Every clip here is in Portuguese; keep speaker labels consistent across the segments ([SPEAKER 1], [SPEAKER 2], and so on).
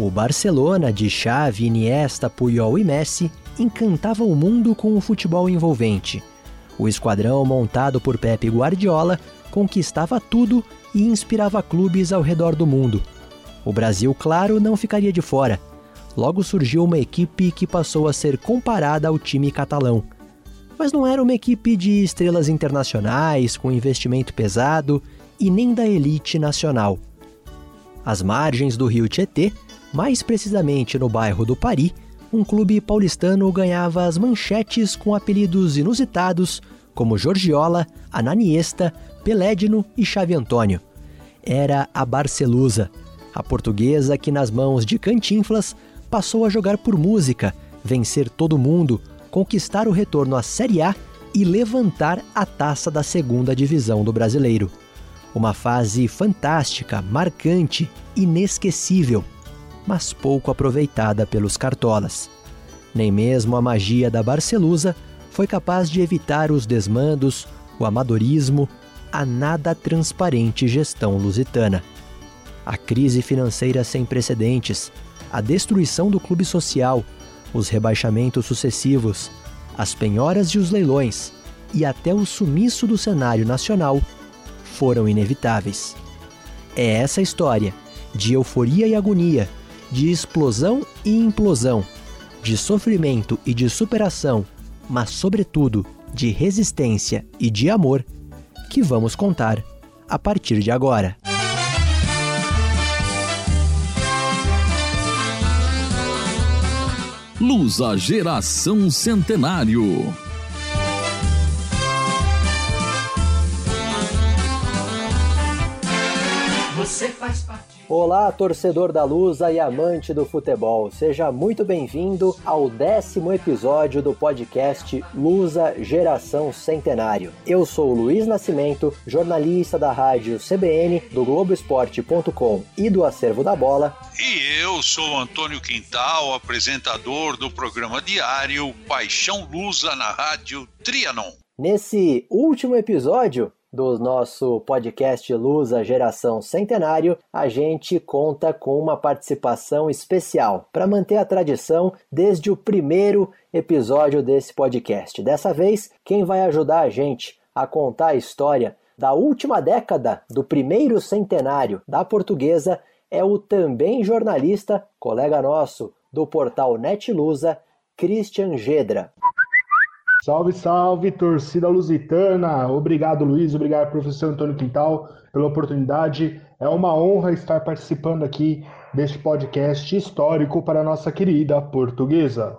[SPEAKER 1] O Barcelona de Xavi, Iniesta, Puyol e Messi encantava o mundo com o futebol envolvente. O esquadrão montado por Pepe Guardiola conquistava tudo e inspirava clubes ao redor do mundo. O Brasil, claro, não ficaria de fora. Logo surgiu uma equipe que passou a ser comparada ao time catalão. Mas não era uma equipe de estrelas internacionais, com investimento pesado e nem da elite nacional. Às margens do rio Tietê, mais precisamente no bairro do Pari, um clube paulistano ganhava as manchetes com apelidos inusitados como Jorgiola, Ananiesta, Pelédino e Chave Antônio. Era a Barcelusa, a portuguesa que nas mãos de Cantinflas passou a jogar por música, vencer todo mundo, conquistar o retorno à Série A e levantar a taça da segunda divisão do brasileiro. Uma fase fantástica, marcante, inesquecível, mas pouco aproveitada pelos cartolas. Nem mesmo a magia da Barcelusa foi capaz de evitar os desmandos, o amadorismo, a nada transparente gestão lusitana. A crise financeira sem precedentes, a destruição do clube social, os rebaixamentos sucessivos, as penhoras e os leilões e até o sumiço do cenário nacional foram inevitáveis. É essa história de euforia e agonia, de explosão e implosão, de sofrimento e de superação, mas sobretudo de resistência e de amor, que vamos contar a partir de agora.
[SPEAKER 2] Lusa Geração Centenário.
[SPEAKER 1] Você faz parte. Olá, torcedor da Lusa e amante do futebol. Seja muito bem-vindo ao décimo episódio do podcast Lusa Geração Centenário. Eu sou Luiz Nascimento, jornalista da rádio CBN, do Globoesporte.com e do Acervo da Bola.
[SPEAKER 3] E eu sou Antônio Quintal, apresentador do programa diário Paixão Lusa na rádio Trianon.
[SPEAKER 1] Nesse último episódio, do nosso podcast Lusa Geração Centenário, a gente conta com uma participação especial para manter a tradição desde o primeiro episódio desse podcast. Dessa vez, quem vai ajudar a gente a contar a história da última década do primeiro centenário da portuguesa é o também jornalista, colega nosso do portal Netlusa, Christian Gedra.
[SPEAKER 4] Salve, salve, torcida lusitana! Obrigado, Luiz, obrigado, professor Antônio Quintal, pela oportunidade. É uma honra estar participando aqui deste podcast histórico para a nossa querida portuguesa.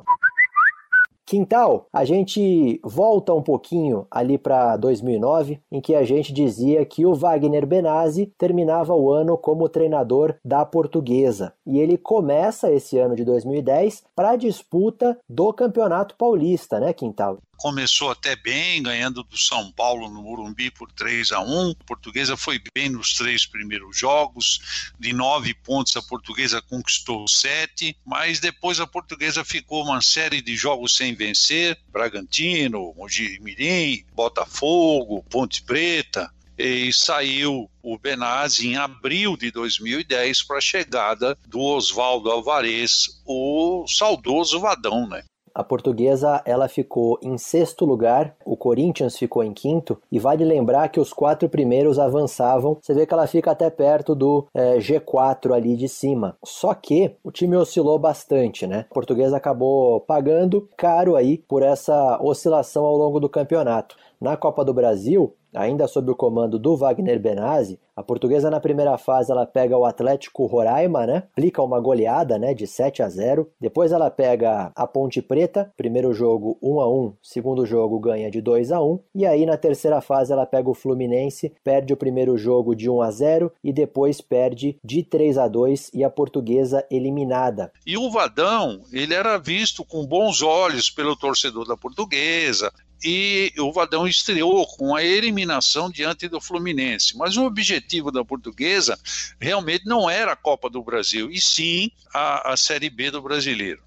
[SPEAKER 1] Quintal, a gente volta um pouquinho ali para 2009, em que a gente dizia que o Wagner Benazzi terminava o ano como treinador da Portuguesa. E ele começa esse ano de 2010 para a disputa do Campeonato Paulista, né, Quintal?
[SPEAKER 3] Começou até bem, ganhando do São Paulo no Morumbi por 3 a 1 A portuguesa foi bem nos três primeiros jogos, de nove pontos a portuguesa conquistou sete, mas depois a portuguesa ficou uma série de jogos sem vencer, Bragantino, Mogi Mirim, Botafogo, Ponte Preta, e saiu o Benazzi em abril de 2010 para a chegada do Oswaldo Alvarez, o saudoso Vadão, né?
[SPEAKER 1] A portuguesa ela ficou em sexto lugar, o Corinthians ficou em quinto, e vale lembrar que os quatro primeiros avançavam. Você vê que ela fica até perto do é, G4 ali de cima. Só que o time oscilou bastante, né? A portuguesa acabou pagando caro aí por essa oscilação ao longo do campeonato. Na Copa do Brasil, ainda sob o comando do Wagner Benazzi, a portuguesa na primeira fase ela pega o Atlético Roraima, né? Aplica uma goleada, né, de 7 a 0. Depois ela pega a Ponte Preta, primeiro jogo 1 a 1, segundo jogo ganha de 2 a 1, e aí na terceira fase ela pega o Fluminense, perde o primeiro jogo de 1 a 0 e depois perde de 3 a 2 e a portuguesa eliminada.
[SPEAKER 3] E o Vadão, ele era visto com bons olhos pelo torcedor da portuguesa, e o Vadão estreou com a eliminação diante do Fluminense. Mas o objetivo da portuguesa realmente não era a Copa do Brasil, e sim a, a Série B do brasileiro.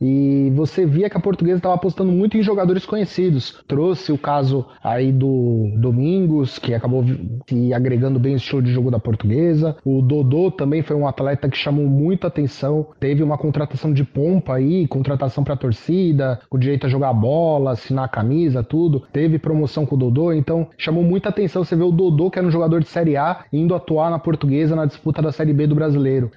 [SPEAKER 4] E você via que a portuguesa estava apostando muito em jogadores conhecidos. Trouxe o caso aí do Domingos, que acabou se agregando bem o estilo de jogo da portuguesa. O Dodô também foi um atleta que chamou muito atenção. Teve uma contratação de pompa aí, contratação para torcida, com direito a jogar bola, assinar a camisa, tudo. Teve promoção com o Dodô, então chamou muita atenção você vê o Dodô, que era um jogador de Série A, indo atuar na portuguesa na disputa da Série B do brasileiro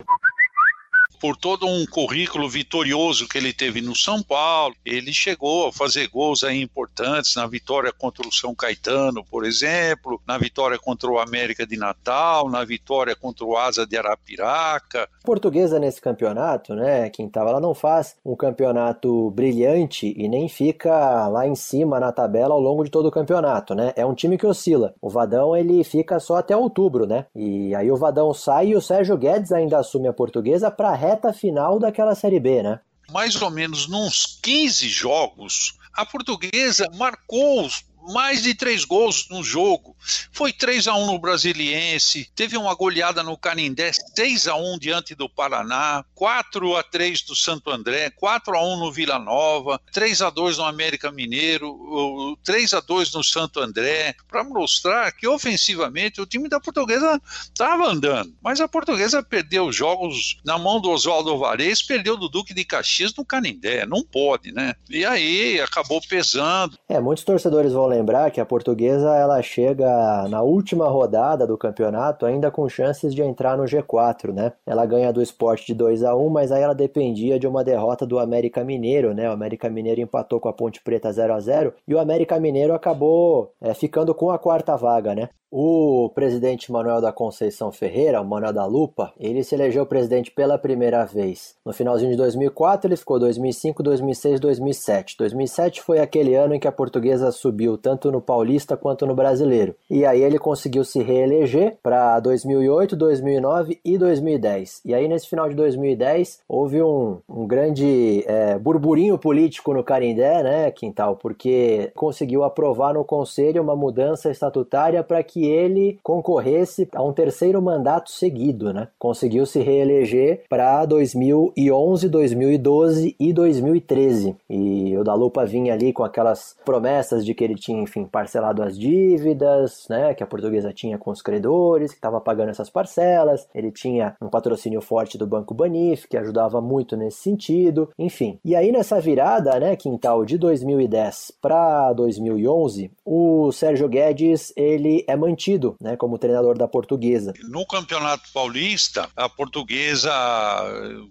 [SPEAKER 3] por todo um currículo vitorioso que ele teve no São Paulo. Ele chegou a fazer gols aí importantes na vitória contra o São Caetano, por exemplo, na vitória contra o América de Natal, na vitória contra o Asa de Arapiraca.
[SPEAKER 1] Portuguesa nesse campeonato, né, Quintal, ela não faz um campeonato brilhante e nem fica lá em cima na tabela ao longo de todo o campeonato, né? É um time que oscila. O Vadão ele fica só até outubro, né? E aí o Vadão sai e o Sérgio Guedes ainda assume a Portuguesa para reta final daquela Série B, né?
[SPEAKER 3] Mais ou menos nos 15 jogos, a portuguesa marcou mais de três gols no jogo. Foi 3 a 1 no Brasiliense, teve uma goleada no Canindé, 6 a 1 diante do Paraná, 4 a 3 do Santo André, 4 a 1 no Vila Nova, 3 a 2 no América Mineiro, 3 a 2 no Santo André, para mostrar que ofensivamente o time da Portuguesa estava andando. Mas a Portuguesa perdeu jogos na mão do Oswaldo Alvarez, perdeu do Duque de Caxias no Canindé, não pode, né? E aí acabou pesando.
[SPEAKER 1] É, muitos torcedores vão lembrar que a Portuguesa ela chega na última rodada do campeonato ainda com chances de entrar no G4, né? Ela ganha do esporte de 2 a 1 mas aí ela dependia de uma derrota do América Mineiro, né? O América Mineiro empatou com a Ponte Preta 0 a 0 e o América Mineiro acabou é, ficando com a quarta vaga, né? O presidente Manuel da Conceição Ferreira, o Manuel da Lupa, ele se elegeu presidente pela primeira vez. No finalzinho de 2004, ele ficou 2005, 2006, 2007. 2007 foi aquele ano em que a portuguesa subiu tanto no Paulista quanto no Brasileiro. E aí ele conseguiu se reeleger para 2008, 2009 e 2010. E aí nesse final de 2010 houve um, um grande é, burburinho político no Carindé, né, Quintal, porque conseguiu aprovar no conselho uma mudança estatutária para que ele concorresse a um terceiro mandato seguido, né? Conseguiu se reeleger para 2011, 2012 e 2013. E o da Lupa vinha ali com aquelas promessas de que ele tinha, enfim, parcelado as dívidas, né? Que a portuguesa tinha com os credores, que estava pagando essas parcelas. Ele tinha um patrocínio forte do Banco Banif, que ajudava muito nesse sentido. Enfim. E aí nessa virada, né, quintal de 2010 para 2011, o Sérgio Guedes, ele é mantido né, como treinador da Portuguesa.
[SPEAKER 3] No Campeonato Paulista, a Portuguesa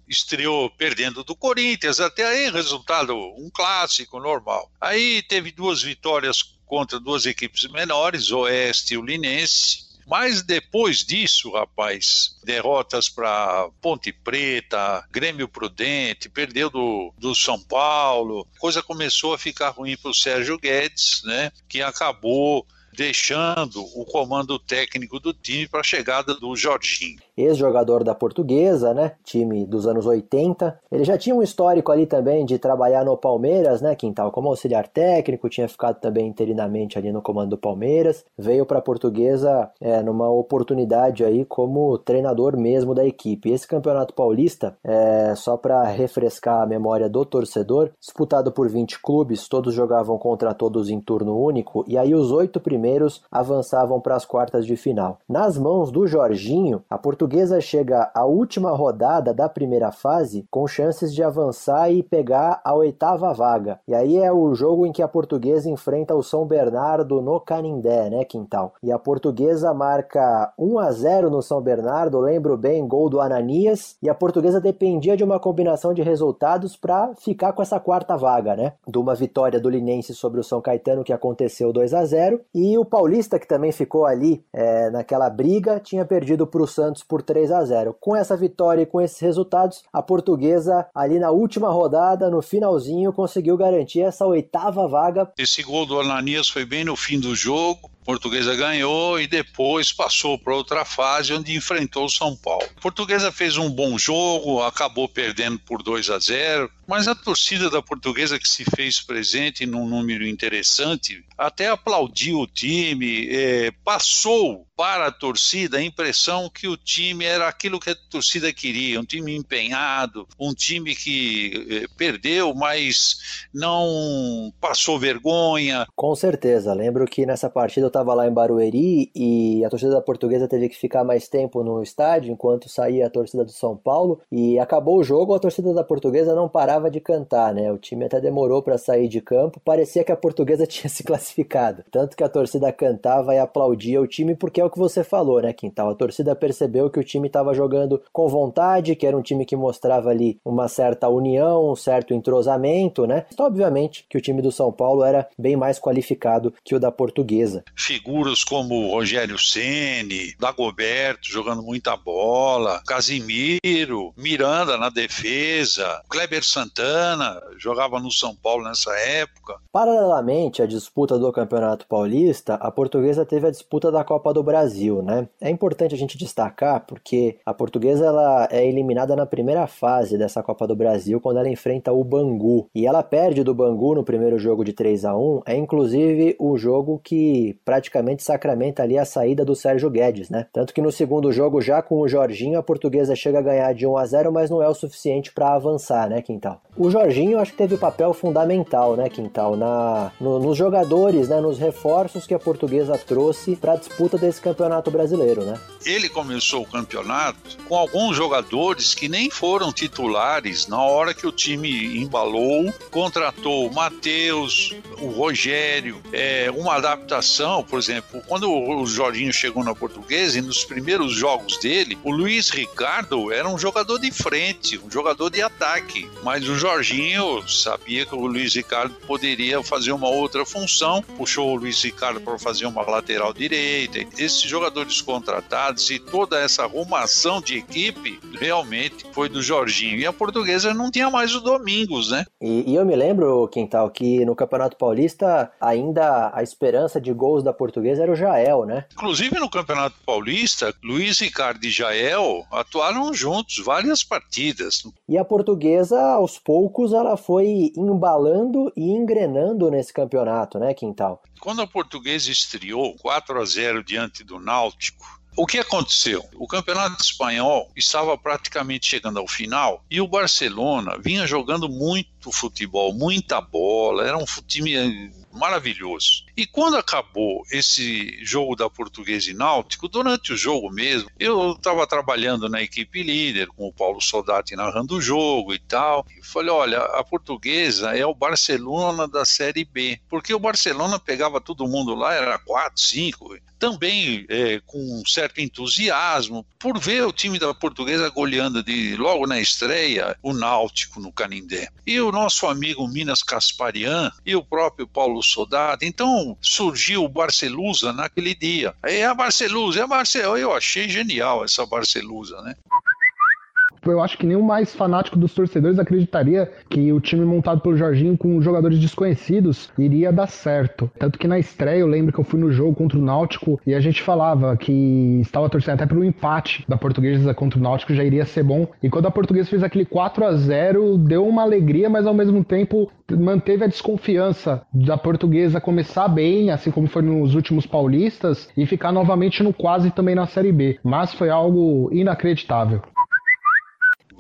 [SPEAKER 3] estreou perdendo do Corinthians, até aí resultado um clássico normal. Aí teve duas vitórias contra duas equipes menores, Oeste e Linense. Mas depois disso, rapaz, derrotas para Ponte Preta, Grêmio Prudente, perdeu do, do São Paulo, coisa começou a ficar ruim para o Sérgio Guedes, né? Que acabou deixando o comando técnico do time para a chegada do Jorginho
[SPEAKER 1] ex-jogador da Portuguesa, né? Time dos anos 80. Ele já tinha um histórico ali também de trabalhar no Palmeiras, né? Quintal como auxiliar técnico, tinha ficado também interinamente ali no comando do Palmeiras. Veio para a Portuguesa é, numa oportunidade aí como treinador mesmo da equipe. Esse campeonato paulista, é, só para refrescar a memória do torcedor, disputado por 20 clubes, todos jogavam contra todos em turno único e aí os oito primeiros avançavam para as quartas de final. Nas mãos do Jorginho, a Portuguesa Portuguesa chega à última rodada da primeira fase com chances de avançar e pegar a oitava vaga. E aí é o jogo em que a Portuguesa enfrenta o São Bernardo no Canindé, né, Quintal? E a Portuguesa marca 1 a 0 no São Bernardo, lembro bem, gol do Ananias, e a Portuguesa dependia de uma combinação de resultados para ficar com essa quarta vaga, né? De uma vitória do Linense sobre o São Caetano que aconteceu 2 a 0 e o Paulista que também ficou ali é, naquela briga tinha perdido para o Santos por 3 a 0. Com essa vitória e com esses resultados, a portuguesa ali na última rodada, no finalzinho, conseguiu garantir essa oitava vaga.
[SPEAKER 3] Esse gol do Ananias foi bem no fim do jogo. Portuguesa ganhou e depois passou para outra fase onde enfrentou o São Paulo. Portuguesa fez um bom jogo, acabou perdendo por 2 a 0, mas a torcida da Portuguesa que se fez presente num número interessante até aplaudiu o time, é, passou para a torcida a impressão que o time era aquilo que a torcida queria, um time empenhado, um time que eh, perdeu, mas não passou vergonha.
[SPEAKER 1] Com certeza, lembro que nessa partida estava lá em Barueri e a torcida da Portuguesa teve que ficar mais tempo no estádio enquanto saía a torcida do São Paulo e acabou o jogo, a torcida da Portuguesa não parava de cantar, né? O time até demorou para sair de campo, parecia que a Portuguesa tinha se classificado, tanto que a torcida cantava e aplaudia o time porque é o que você falou, né, Quintal? A torcida percebeu que o time estava jogando com vontade, que era um time que mostrava ali uma certa união, um certo entrosamento, né? Então, obviamente que o time do São Paulo era bem mais qualificado que o da Portuguesa.
[SPEAKER 3] Figuras como Rogério Ceni, Dagoberto jogando muita bola, Casimiro, Miranda na defesa, Kleber Santana jogava no São Paulo nessa época.
[SPEAKER 1] Paralelamente à disputa do Campeonato Paulista, a Portuguesa teve a disputa da Copa do Brasil, né? É importante a gente destacar porque a Portuguesa ela é eliminada na primeira fase dessa Copa do Brasil quando ela enfrenta o Bangu e ela perde do Bangu no primeiro jogo de 3 a 1. É inclusive o jogo que praticamente sacramenta ali a saída do Sérgio Guedes, né? Tanto que no segundo jogo já com o Jorginho a Portuguesa chega a ganhar de 1 a 0, mas não é o suficiente para avançar, né, Quintal? O Jorginho acho que teve papel fundamental, né, Quintal, na no, nos jogadores, né, nos reforços que a Portuguesa trouxe para a disputa desse campeonato brasileiro, né?
[SPEAKER 3] Ele começou o campeonato com alguns jogadores que nem foram titulares na hora que o time embalou, contratou o Matheus, o Rogério, é, uma adaptação, por exemplo, quando o Jorginho chegou na Portuguesa e nos primeiros jogos dele, o Luiz Ricardo era um jogador de frente, um jogador de ataque, mas o Jorginho sabia que o Luiz Ricardo poderia fazer uma outra função, puxou o Luiz Ricardo para fazer uma lateral direita. Esses jogadores contratados e toda essa arrumação de equipe realmente foi do Jorginho. E a portuguesa não tinha mais o Domingos, né?
[SPEAKER 1] E, e eu me lembro, Quintal, que no Campeonato Paulista ainda a esperança de gols da portuguesa era o Jael, né?
[SPEAKER 3] Inclusive no Campeonato Paulista, Luiz Ricardo e Jael atuaram juntos várias partidas.
[SPEAKER 1] E a portuguesa, aos poucos, ela foi embalando e engrenando nesse campeonato, né, Quintal?
[SPEAKER 3] Quando a portuguesa estreou 4 a 0 diante do Náutico, o que aconteceu? O campeonato espanhol estava praticamente chegando ao final e o Barcelona vinha jogando muito futebol, muita bola, era um time maravilhoso. E quando acabou esse jogo da Portuguesa e Náutico, durante o jogo mesmo, eu estava trabalhando na equipe líder, com o Paulo Soldati narrando o jogo e tal. E falei: olha, a Portuguesa é o Barcelona da Série B, porque o Barcelona pegava todo mundo lá, era 4, 5, também é, com um certo entusiasmo, por ver o time da Portuguesa goleando de, logo na estreia o Náutico no Canindé. E o nosso amigo Minas Casparian e o próprio Paulo Soldati. Então, surgiu o Barcelusa naquele dia. É a Barcelusa, é a Barcelusa. Eu achei genial essa Barcelusa, né?
[SPEAKER 4] Eu acho que o mais fanático dos torcedores acreditaria que o time montado pelo Jorginho com jogadores desconhecidos iria dar certo. Tanto que na estreia eu lembro que eu fui no jogo contra o Náutico e a gente falava que estava torcendo até pelo empate da Portuguesa contra o Náutico já iria ser bom. E quando a Portuguesa fez aquele 4 a 0 deu uma alegria, mas ao mesmo tempo manteve a desconfiança da Portuguesa começar bem, assim como foi nos últimos paulistas, e ficar novamente no quase também na Série B. Mas foi algo inacreditável.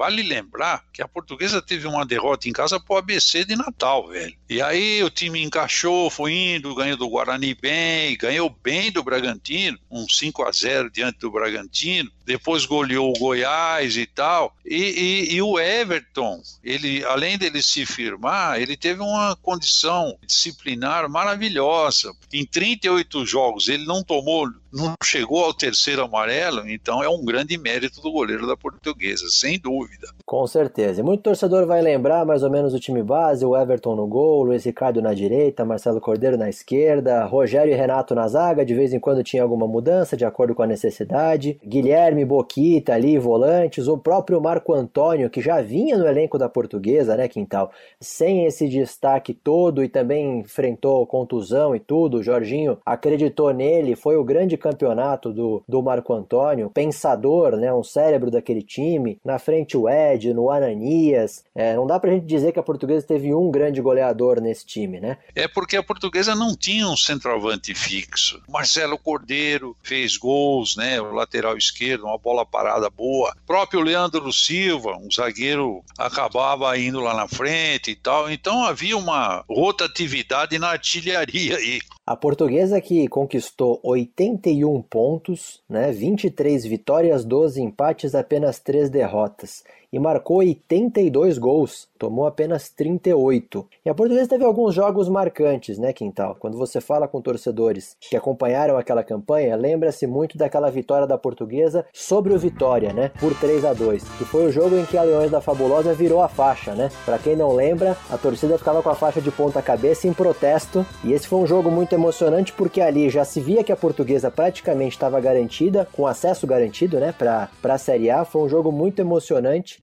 [SPEAKER 3] Vale lembrar que a portuguesa teve uma derrota em casa pro ABC de Natal, velho. E aí o time encaixou, foi indo, ganhou do Guarani bem, ganhou bem do Bragantino, um 5 a 0 diante do Bragantino depois goleou o Goiás e tal. E, e, e, o Everton, ele, além dele se firmar, ele teve uma condição disciplinar maravilhosa. Em 38 jogos, ele não tomou, não chegou ao terceiro amarelo, então é um grande mérito do goleiro da portuguesa, sem dúvida.
[SPEAKER 1] Com certeza. E muito torcedor vai lembrar mais ou menos o time base: o Everton no gol, Luiz Ricardo na direita, Marcelo Cordeiro na esquerda, Rogério e Renato na zaga, de vez em quando tinha alguma mudança, de acordo com a necessidade. Guilherme Boquita ali, volantes, o próprio Marco Antônio, que já vinha no elenco da portuguesa, né, Quintal? Sem esse destaque todo e também enfrentou contusão e tudo, o Jorginho acreditou nele, foi o grande campeonato do, do Marco Antônio, pensador, né, um cérebro daquele time, na frente o Ed, no Ananias, é, não dá pra gente dizer que a portuguesa teve um grande goleador torcedor nesse time, né?
[SPEAKER 3] É porque a portuguesa não tinha um centroavante fixo. Marcelo Cordeiro fez gols, né? O lateral esquerdo, uma bola parada boa. O próprio Leandro Silva, um zagueiro, acabava indo lá na frente e tal. Então havia uma rotatividade na artilharia aí.
[SPEAKER 1] A portuguesa que conquistou 81 pontos, né, 23 vitórias, 12 empates, apenas 3 derrotas e marcou 82 gols, tomou apenas 38. E a Portuguesa teve alguns jogos marcantes, né, Quintal? Quando você fala com torcedores que acompanharam aquela campanha, lembra-se muito daquela vitória da Portuguesa sobre o Vitória, né, por 3 a 2, que foi o jogo em que a Leões da Fabulosa virou a faixa, né? Para quem não lembra, a torcida ficava com a faixa de ponta cabeça em protesto, e esse foi um jogo muito emocionante porque ali já se via que a Portuguesa praticamente estava garantida, com acesso garantido, né, para a Série A. Foi um jogo muito emocionante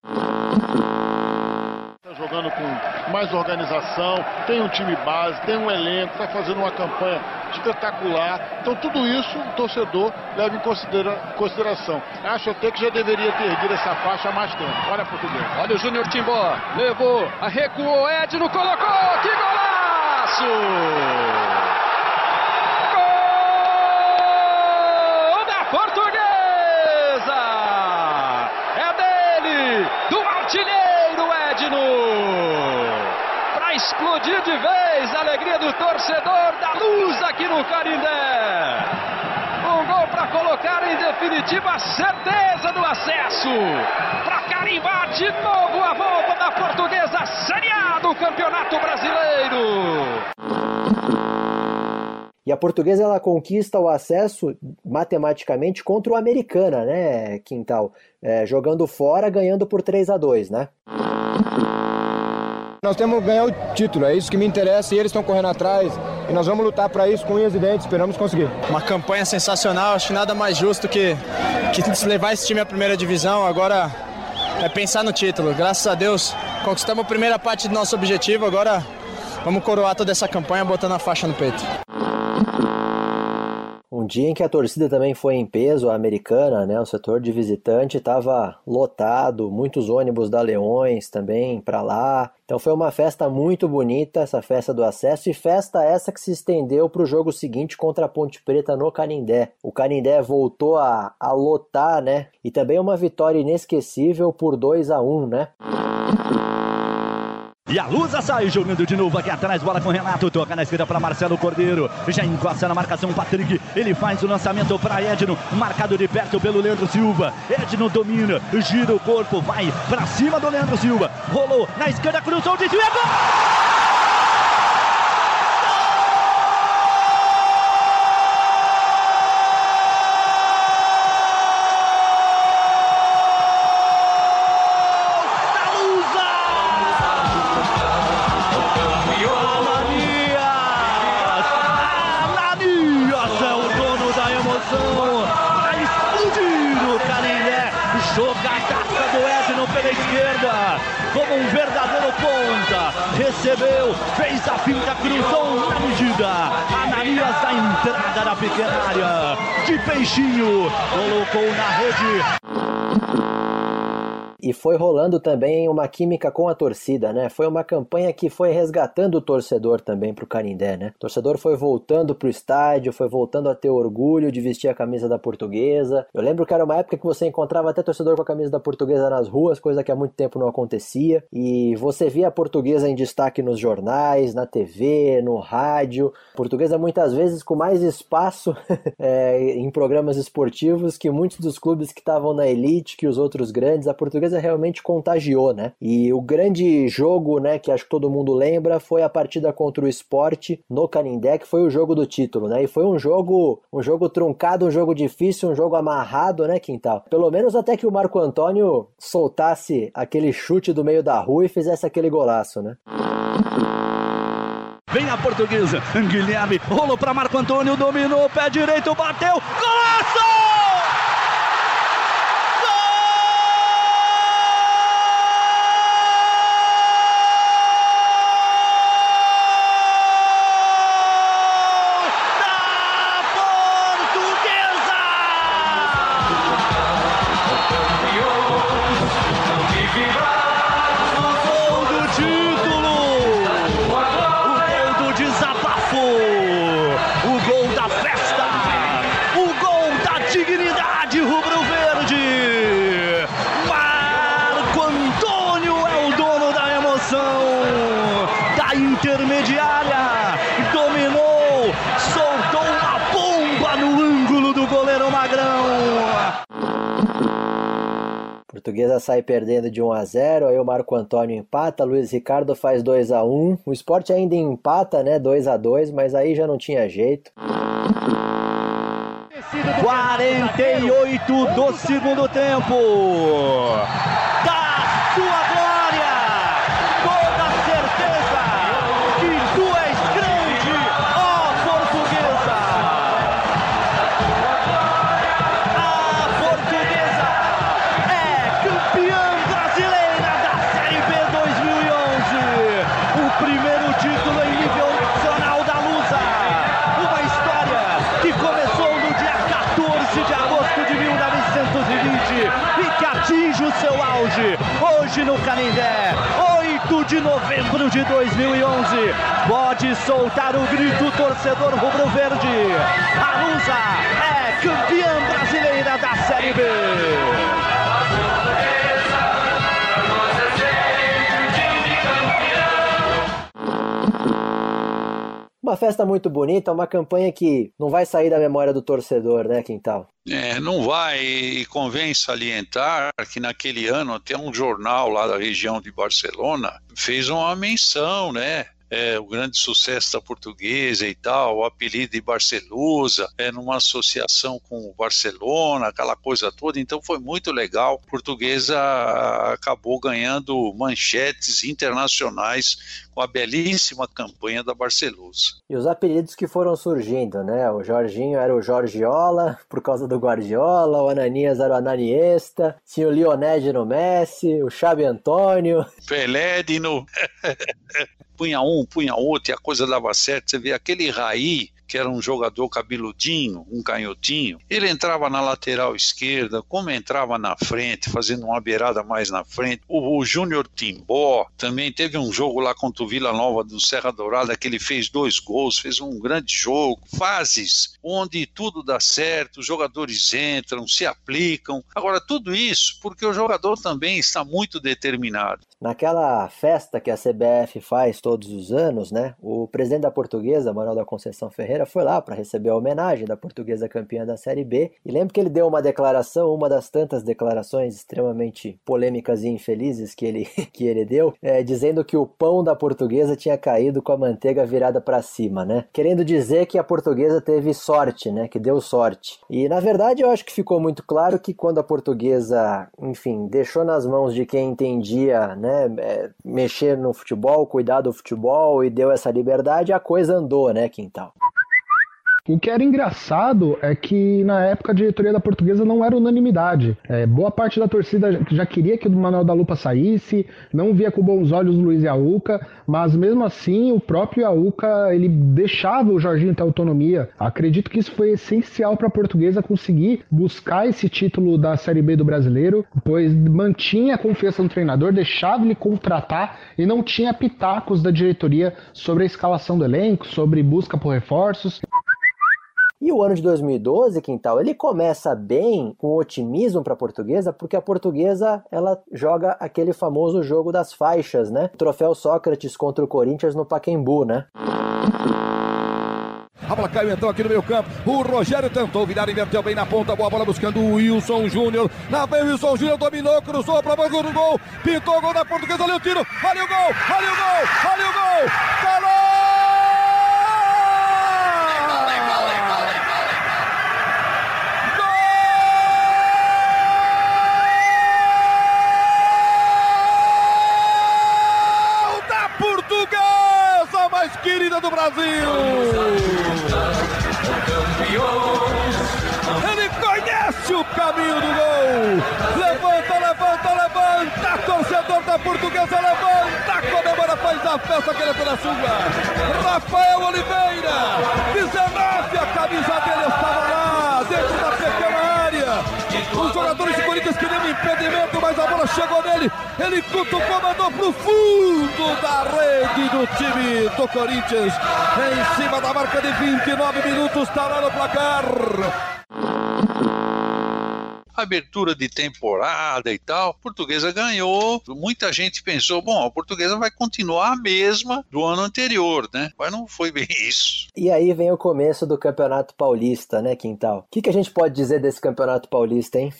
[SPEAKER 5] Está jogando com mais organização, tem um time base, tem um elenco, está fazendo uma campanha espetacular. Então tudo isso o torcedor leva em considera consideração. Acho até que já deveria ter erguido essa faixa há mais tempo. Olha a português.
[SPEAKER 6] Olha o Júnior Timbó. Levou, recuou, Edno colocou. Que golaço! Gol da Portuguesa! artilheiro Edno! Para explodir de vez a alegria do torcedor da no Carindé. Um gol para colocar em definitiva a certeza do acesso. Para carimbar de novo a volta da portuguesa Série A do Campeonato Brasileiro.
[SPEAKER 1] E a portuguesa ela conquista o acesso matematicamente contra o americana, né, Quintal? É, jogando fora, ganhando por 3 a 2 né?
[SPEAKER 7] Nós temos que ganhar o título, é isso que me interessa e eles estão correndo atrás e nós vamos lutar para isso com unhas e dentes, esperamos conseguir.
[SPEAKER 8] Uma campanha sensacional, acho que nada mais justo que, que levar esse time à primeira divisão. Agora é pensar no título. Graças a Deus conquistamos a primeira parte do nosso objetivo, agora vamos coroar toda essa campanha botando a faixa no peito.
[SPEAKER 1] Dia em que a torcida também foi em peso, a americana, né? O setor de visitante estava lotado, muitos ônibus da Leões também para lá. Então foi uma festa muito bonita, essa festa do acesso, e festa essa que se estendeu para o jogo seguinte contra a Ponte Preta no Canindé. O Canindé voltou a, a lotar, né? E também uma vitória inesquecível por 2 a 1 né?
[SPEAKER 9] E a Lusa sai jogando de novo aqui atrás, bola com Renato, toca na esquerda para Marcelo Cordeiro, já encosta na marcação Patrick, ele faz o lançamento para Edno, marcado de perto pelo Leandro Silva, Edno domina, gira o corpo, vai para cima do Leandro Silva, rolou na esquerda, cruzou, desvia, gol! De peixinho, colocou na rede
[SPEAKER 1] e foi rolando também uma química com a torcida, né? Foi uma campanha que foi resgatando o torcedor também para o Canindé, né? O torcedor foi voltando para o estádio, foi voltando a ter orgulho de vestir a camisa da portuguesa. Eu lembro que era uma época que você encontrava até torcedor com a camisa da portuguesa nas ruas, coisa que há muito tempo não acontecia. E você via a portuguesa em destaque nos jornais, na TV, no rádio. Portuguesa muitas vezes com mais espaço é, em programas esportivos que muitos dos clubes que estavam na elite, que os outros grandes. A portuguesa realmente contagiou, né? E o grande jogo, né, que acho que todo mundo lembra, foi a partida contra o Esporte no Canindé, que foi o jogo do título, né? E foi um jogo, um jogo truncado, um jogo difícil, um jogo amarrado, né, Quintal? Pelo menos até que o Marco Antônio soltasse aquele chute do meio da rua e fizesse aquele golaço, né?
[SPEAKER 9] Vem a portuguesa, Guilherme, rolou para Marco Antônio, dominou, pé direito, bateu, golaço!
[SPEAKER 1] Sai perdendo de 1 a 0, aí o Marco Antônio empata, Luiz Ricardo faz 2 a 1. O esporte ainda empata, né? 2 a 2, mas aí já não tinha jeito.
[SPEAKER 9] 48 do segundo tempo. No Canindé. 8 de novembro de 2011. Pode soltar o grito torcedor rubro-verde. A Lusa é campeã brasileira da Série B.
[SPEAKER 1] Uma festa muito bonita, uma campanha que não vai sair da memória do torcedor, né, Quintal?
[SPEAKER 3] É, não vai, e convém salientar que naquele ano até um jornal lá da região de Barcelona fez uma menção, né? É, o grande sucesso da portuguesa e tal, o apelido de Barcelusa, é, numa associação com o Barcelona, aquela coisa toda, então foi muito legal. A portuguesa acabou ganhando manchetes internacionais com a belíssima campanha da Barcelusa.
[SPEAKER 1] E os apelidos que foram surgindo, né? O Jorginho era o Jorgiola, por causa do Guardiola, o Ananias era o Ananiesta, tinha o Lioned no Messi, o Xabi Antônio.
[SPEAKER 3] Pelé de no... punha um, punha outro, e a coisa dava certo. Você vê aquele Raí, que era um jogador cabeludinho, um canhotinho, ele entrava na lateral esquerda, como entrava na frente, fazendo uma beirada mais na frente. O, o Júnior Timbó também teve um jogo lá contra o Vila Nova do Serra Dourada, que ele fez dois gols, fez um grande jogo. Fases onde tudo dá certo, os jogadores entram, se aplicam. Agora, tudo isso porque o jogador também está muito determinado.
[SPEAKER 1] Naquela festa que a CBF faz todos os anos, né? O presidente da Portuguesa, Manuel da Conceição Ferreira, foi lá para receber a homenagem da Portuguesa campeã da Série B. E lembro que ele deu uma declaração, uma das tantas declarações extremamente polêmicas e infelizes que ele, que ele deu, é, dizendo que o pão da Portuguesa tinha caído com a manteiga virada para cima, né? Querendo dizer que a Portuguesa teve sorte, né? Que deu sorte. E na verdade eu acho que ficou muito claro que quando a Portuguesa, enfim, deixou nas mãos de quem entendia, né? É, mexer no futebol, cuidar do futebol e deu essa liberdade, a coisa andou, né, Quintal?
[SPEAKER 4] O que era engraçado é que na época a diretoria da portuguesa não era unanimidade. É, boa parte da torcida já queria que o Manuel da Lupa saísse, não via com bons olhos o Luiz Iaúca, mas mesmo assim o próprio Iaúca ele deixava o Jorginho ter autonomia. Acredito que isso foi essencial para a portuguesa conseguir buscar esse título da Série B do brasileiro, pois mantinha a confiança no treinador, deixava ele contratar e não tinha pitacos da diretoria sobre a escalação do elenco, sobre busca por reforços.
[SPEAKER 1] E o ano de 2012, Quintal, ele começa bem, com otimismo para a portuguesa, porque a portuguesa ela joga aquele famoso jogo das faixas, né? Troféu Sócrates contra o Corinthians no Paquembu, né?
[SPEAKER 10] A bola caiu então aqui no meio campo. O Rogério tentou virar, inverteu bem na ponta. Boa bola buscando o Wilson Júnior. Na vem o Wilson Júnior dominou, cruzou para o do gol. Pintou o gol da portuguesa. Ali o tiro. Ali o gol. Ali o gol. Ali o gol. Calou! Do Brasil. Ele conhece o caminho do gol. Levanta, levanta, levanta. Torcedor da portuguesa, levanta. Comemora, faz a festa que ele é pela sua. Rafael Oliveira, 19, a camisa dele estava lá, dentro da pequena área. Os jogadores do Corinthians queriam um impedimento, mas mas a bola chegou nele. Ele cutucou, mandou pro fundo da rede do time do Corinthians. Em cima da marca de 29 minutos, está lá no placar
[SPEAKER 3] abertura de temporada e tal, a portuguesa ganhou. Muita gente pensou, bom, a portuguesa vai continuar a mesma do ano anterior, né? Mas não foi bem isso.
[SPEAKER 1] E aí vem o começo do Campeonato Paulista, né, Quintal? O que, que a gente pode dizer desse Campeonato Paulista, hein?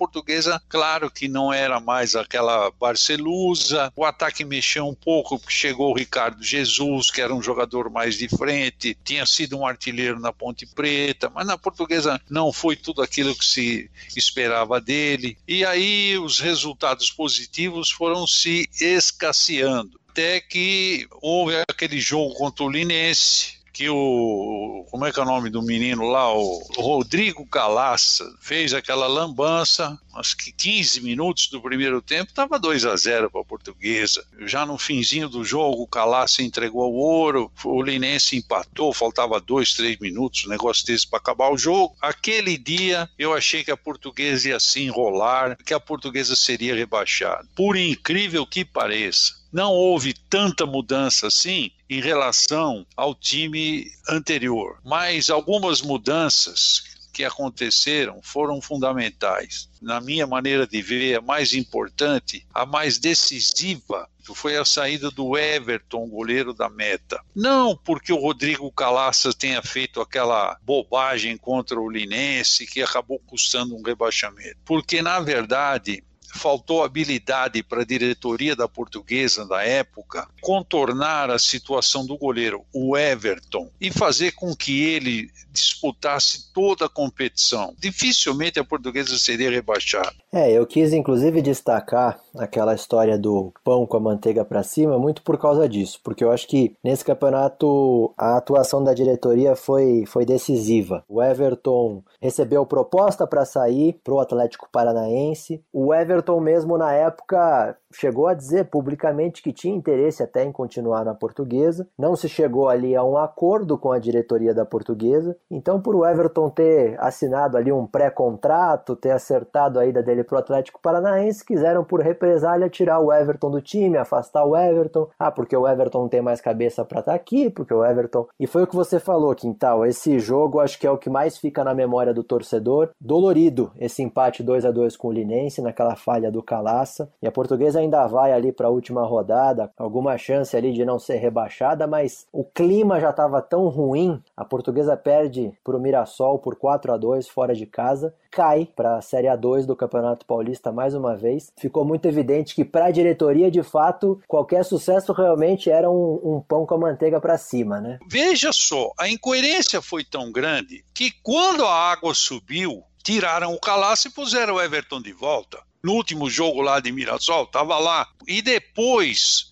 [SPEAKER 3] Portuguesa, claro que não era mais aquela Barcelusa, o ataque mexeu um pouco, porque chegou o Ricardo Jesus, que era um jogador mais de frente, tinha sido um artilheiro na Ponte Preta, mas na portuguesa não foi tudo aquilo que se esperava dele. E aí os resultados positivos foram se escasseando. Até que houve aquele jogo contra o Linense, que o. Como é que é o nome do menino lá? O Rodrigo Calaça fez aquela lambança, acho que 15 minutos do primeiro tempo, estava 2 a 0 para a Portuguesa. Já no finzinho do jogo, o Calaça entregou o ouro, o Linense empatou, faltava 2, 3 minutos, um negócio desse para acabar o jogo. Aquele dia eu achei que a Portuguesa ia se enrolar, que a Portuguesa seria rebaixada. Por incrível que pareça, não houve tanta mudança assim em relação ao time anterior, mas algumas mudanças que aconteceram foram fundamentais. Na minha maneira de ver, a mais importante, a mais decisiva, foi a saída do Everton, goleiro da meta. Não porque o Rodrigo Calaças tenha feito aquela bobagem contra o Linense que acabou custando um rebaixamento, porque na verdade faltou habilidade para a diretoria da portuguesa da época contornar a situação do goleiro, o Everton, e fazer com que ele disputasse toda a competição. Dificilmente a portuguesa seria rebaixada.
[SPEAKER 1] É, eu quis inclusive destacar aquela história do pão com a manteiga para cima muito por causa disso, porque eu acho que nesse campeonato a atuação da diretoria foi, foi decisiva. O Everton recebeu proposta para sair para o Atlético Paranaense. O Everton mesmo na época chegou a dizer publicamente que tinha interesse até em continuar na portuguesa. Não se chegou ali a um acordo com a diretoria da portuguesa. Então, por o Everton ter assinado ali um pré-contrato, ter acertado a ida dele para o Atlético Paranaense, quiseram por represália tirar o Everton do time, afastar o Everton. Ah, porque o Everton não tem mais cabeça para estar tá aqui, porque o Everton. E foi o que você falou, Quintal. Esse jogo acho que é o que mais fica na memória do torcedor. Dolorido esse empate 2 a 2 com o Linense naquela falha do Calaça. E a portuguesa ainda vai ali para a última rodada, alguma chance ali de não ser rebaixada, mas o clima já estava tão ruim. A portuguesa perde para o Mirassol por 4 a 2 fora de casa, cai para a Série A2 do Campeonato Paulista mais uma vez. Ficou muito evidente que para a diretoria, de fato, qualquer sucesso realmente era um, um pão com a manteiga para cima, né?
[SPEAKER 3] Veja só, a incoerência foi tão grande que quando a água subiu, tiraram o Calaço e puseram o Everton de volta no último jogo lá de Mirassol, estava lá. E depois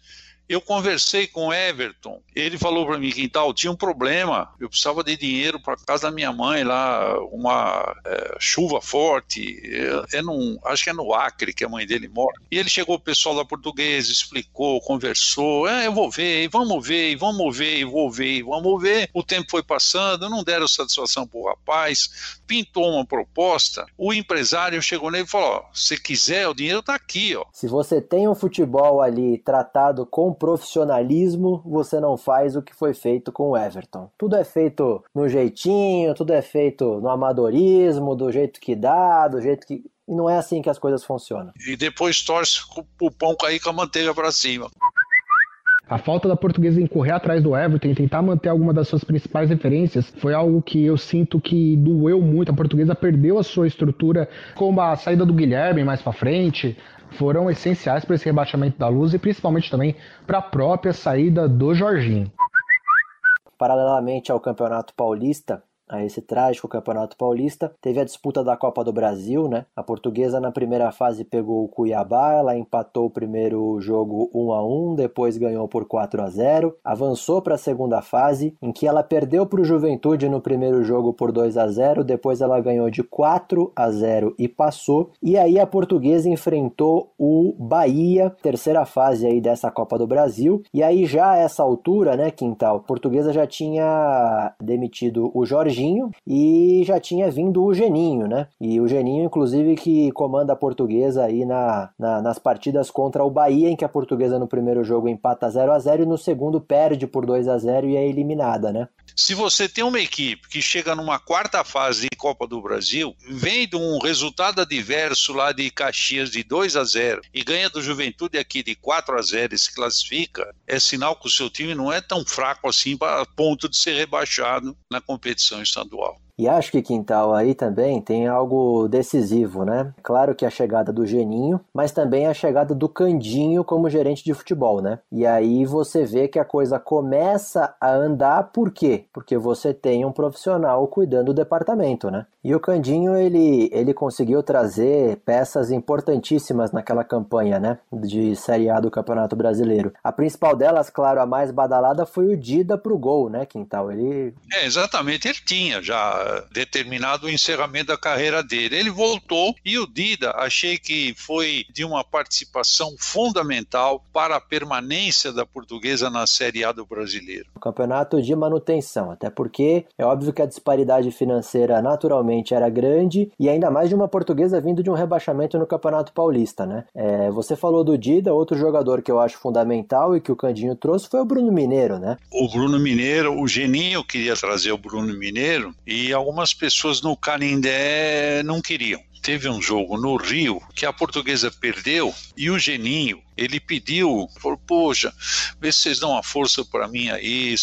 [SPEAKER 3] eu conversei com o Everton, ele falou para mim, Quintal, tinha um problema, eu precisava de dinheiro para casa da minha mãe lá, uma é, chuva forte, é, é num, acho que é no Acre que a mãe dele mora. E ele chegou, o pessoal da portuguesa, explicou, conversou, é, eu vou ver, vamos ver, vamos ver, vou ver, vamos ver. O tempo foi passando, não deram satisfação para o rapaz, pintou uma proposta, o empresário chegou nele e falou, se quiser, o dinheiro está aqui. Ó.
[SPEAKER 1] Se você tem um futebol ali tratado com profissionalismo, você não faz o que foi feito com o Everton. Tudo é feito no jeitinho, tudo é feito no amadorismo, do jeito que dá, do jeito que. E não é assim que as coisas funcionam.
[SPEAKER 3] E depois torce o pão cair com a manteiga para cima.
[SPEAKER 4] A falta da portuguesa em correr atrás do Everton e tentar manter alguma das suas principais referências foi algo que eu sinto que doeu muito. A portuguesa perdeu a sua estrutura, como a saída do Guilherme mais para frente, foram essenciais para esse rebaixamento da luz e principalmente também para a própria saída do Jorginho.
[SPEAKER 1] Paralelamente ao Campeonato Paulista, a esse trágico Campeonato Paulista. Teve a disputa da Copa do Brasil, né? A portuguesa na primeira fase pegou o Cuiabá, ela empatou o primeiro jogo 1 a 1, depois ganhou por 4 a 0, avançou para a segunda fase, em que ela perdeu para o Juventude no primeiro jogo por 2 a 0, depois ela ganhou de 4 a 0 e passou. E aí a portuguesa enfrentou o Bahia, terceira fase aí dessa Copa do Brasil. E aí já essa altura, né, Quintal, a portuguesa já tinha demitido o Jorge E já tinha vindo o Geninho, né? E o Geninho, inclusive, que comanda a portuguesa aí na, na, nas partidas contra o Bahia, em que a portuguesa no primeiro jogo empata 0 a 0 e no segundo perde por 2 a 0 e é eliminada, né?
[SPEAKER 3] Se você tem uma equipe que chega numa quarta fase de Copa do Brasil, vem de um resultado adverso lá de Caxias de 2 a 0 e ganha do Juventude aqui de 4 a 0 e se classifica, é sinal que o seu time não é tão fraco assim a ponto de ser rebaixado na competição estadual.
[SPEAKER 1] E acho que Quintal aí também tem algo decisivo, né? Claro que a chegada do Geninho, mas também a chegada do Candinho como gerente de futebol, né? E aí você vê que a coisa começa a andar, por quê? Porque você tem um profissional cuidando do departamento, né? E o Candinho, ele, ele conseguiu trazer peças importantíssimas naquela campanha, né? De Série A do Campeonato Brasileiro. A principal delas, claro, a mais badalada foi o Dida pro gol, né, Quintal? Ele...
[SPEAKER 3] É, exatamente, ele tinha já determinado o encerramento da carreira dele. Ele voltou e o Dida achei que foi de uma participação fundamental para a permanência da portuguesa na Série A do brasileiro.
[SPEAKER 1] O campeonato de manutenção, até porque é óbvio que a disparidade financeira naturalmente era grande e ainda mais de uma portuguesa vindo de um rebaixamento no Campeonato Paulista, né? É, você falou do Dida, outro jogador que eu acho fundamental e que o Candinho trouxe foi o Bruno Mineiro, né?
[SPEAKER 3] O Bruno Mineiro, o Geninho queria trazer o Bruno Mineiro e algumas pessoas no Canindé não queriam. Teve um jogo no Rio que a portuguesa perdeu e o Geninho ele pediu, falou, poxa, vê se vocês dão uma força para mim aí.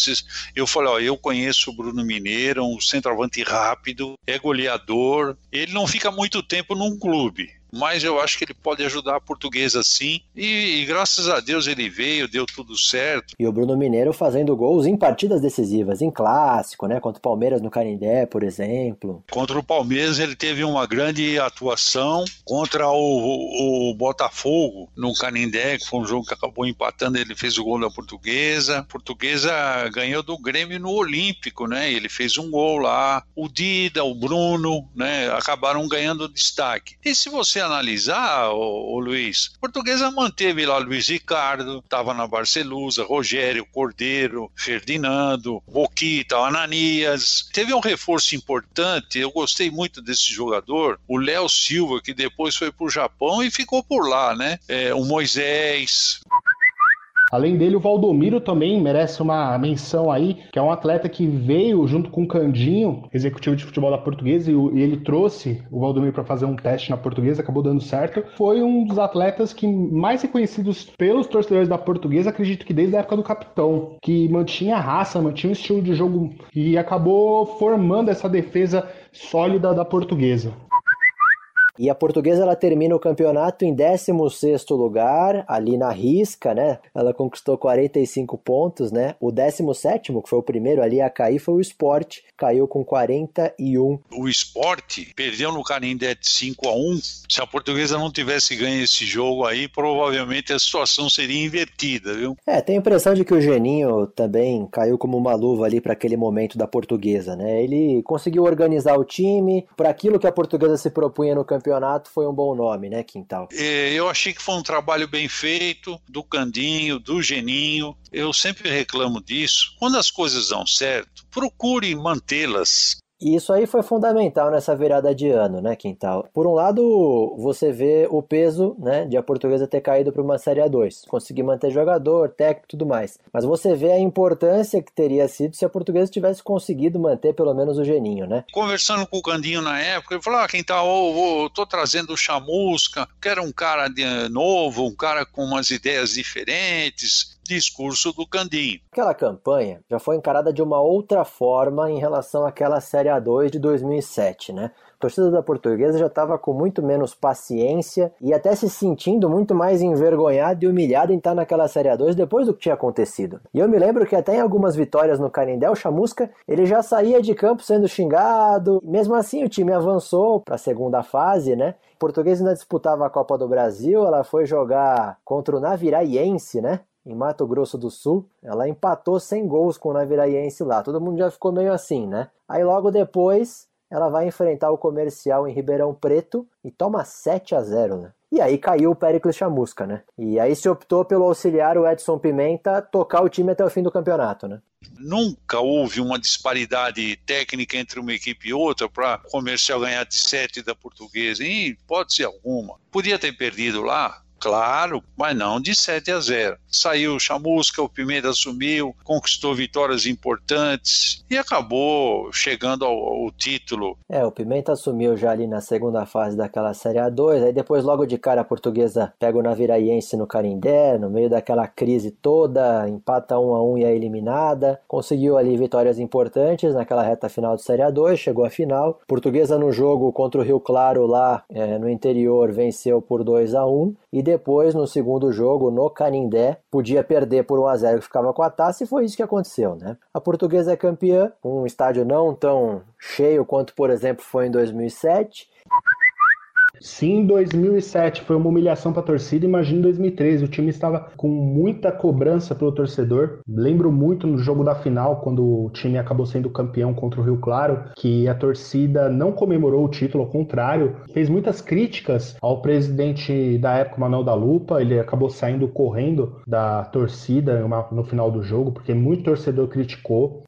[SPEAKER 3] Eu falei, ó, eu conheço o Bruno Mineiro, um centroavante rápido, é goleador, ele não fica muito tempo num clube, mas eu acho que ele pode ajudar a portuguesa sim. E, e, graças a Deus ele veio, deu tudo certo.
[SPEAKER 1] E o Bruno Mineiro fazendo gols em partidas decisivas, em clássico, né? Contra o Palmeiras no Canindé, por exemplo.
[SPEAKER 3] Contra o Palmeiras ele teve uma grande atuação. Contra o, o, o Botafogo no Canindé, que foi um jogo que acabou empatando, ele fez o gol da portuguesa. A portuguesa ganhou do Grêmio no Olímpico, né? Ele fez um gol lá. O Dida, o Bruno, né? Acabaram ganhando destaque. E se você analisar, o, Luiz, a portuguesa manteve lá Luiz Ricardo, estava na Barcelusa, Rogério, Cordeiro, Ferdinando, Boquita, Ananias. Teve um reforço importante, eu gostei muito desse jogador, o Léo Silva, que depois foi para o Japão e ficou por lá, né? É, o Moisés.
[SPEAKER 4] Além dele, o Valdomiro também merece uma menção aí, que é um atleta que veio junto com o Candinho, executivo de futebol da Portuguesa, e ele trouxe o Valdomiro para fazer um teste na Portuguesa, acabou dando certo. Foi um dos atletas que mais reconhecidos pelos torcedores da Portuguesa, acredito que desde a época do capitão, que mantinha raça, mantinha um estilo de jogo e acabou formando essa defesa sólida da Portuguesa.
[SPEAKER 1] E a portuguesa ela termina o campeonato em 16º lugar, ali na risca, né? Ela conquistou 45 pontos, né? O 17º, que foi o primeiro ali a cair, foi o Sport, caiu com 41.
[SPEAKER 3] O Sport perdeu no Canindé de 5 a 1. Se a portuguesa não tivesse ganho esse jogo aí, provavelmente a situação seria invertida, viu?
[SPEAKER 1] É, tenho a impressão de que o Geninho também caiu como uma luva ali para aquele momento da portuguesa, né? Ele conseguiu organizar o time para aquilo que a portuguesa se propunha no campeonato campeonato foi um bom nome, né, Quintal?
[SPEAKER 3] É, eu achei que foi um trabalho bem feito do Candinho, do Geninho. Eu sempre reclamo disso. Quando as coisas dão certo, procure mantê-las.
[SPEAKER 1] E isso aí foi fundamental nessa virada de ano, né, Quintal? Por um lado, você vê o peso, né, de a portuguesa ter caído para uma Série A2, conseguir manter jogador, técnico e tudo mais. Mas você vê a importância que teria sido se a portuguesa tivesse conseguido manter pelo menos o geninho, né?
[SPEAKER 3] Conversando com o Candinho na época, ele falou: ah, Quintal, eu, eu tô trazendo o Chamusca, quero um cara de, novo, um cara com umas ideias diferentes, discurso do Candinho.
[SPEAKER 1] Aquela campanha já foi encarada de uma outra forma em relação àquela Série A2 de 2007, né? A torcida da Portuguesa já estava com muito menos paciência e até se sentindo muito mais envergonhada e humilhada em estar naquela Série A2 depois do que tinha acontecido. E eu me lembro que até em algumas vitórias no Canindé, o Chamusca, ele já saía de campo sendo xingado. Mesmo assim, o time avançou para a segunda fase, né? O português ainda disputava a Copa do Brasil, ela foi jogar contra o Naviraiense, né? Em Mato Grosso do Sul, ela empatou sem gols com o Naviraiense lá. Todo mundo já ficou meio assim, né? Aí logo depois ela vai enfrentar o comercial em Ribeirão Preto e toma 7 a 0 né? E aí caiu o Pericles Chamusca, né? E aí se optou pelo auxiliar o Edson Pimenta tocar o time até o fim do campeonato, né?
[SPEAKER 3] Nunca houve uma disparidade técnica entre uma equipe e outra para o comercial ganhar de 7 da portuguesa, em hipótese alguma. Podia ter perdido lá, Claro, mas não de 7 a 0. Saiu Chamusca, o Pimenta assumiu, conquistou vitórias importantes e acabou chegando ao, ao, título.
[SPEAKER 1] É, o Pimenta assumiu já ali na segunda fase daquela Série A2, aí depois logo de cara a portuguesa pega o Naviraiense no Carindé, no meio daquela crise toda, empata 1 a 1 e é eliminada, conseguiu ali vitórias importantes naquela reta final de Série A2, chegou à final. Portuguesa no jogo contra o Rio Claro lá é, no interior venceu por 2 a 1 e depois no segundo jogo no Canindé podia perder por 1 a 0 que ficava com a taça e foi isso que aconteceu, né? A Portuguesa é campeã, um estádio não tão cheio quanto por exemplo foi em 2007
[SPEAKER 4] Sim, 2007 foi uma humilhação para a torcida. Imagina 2013, o time estava com muita cobrança pelo torcedor. Lembro muito no jogo da final, quando o time acabou sendo campeão contra o Rio Claro, que a torcida não comemorou o título, ao contrário, fez muitas críticas ao presidente da época, Manuel da Lupa. Ele acabou saindo correndo da torcida no final do jogo, porque muito torcedor criticou.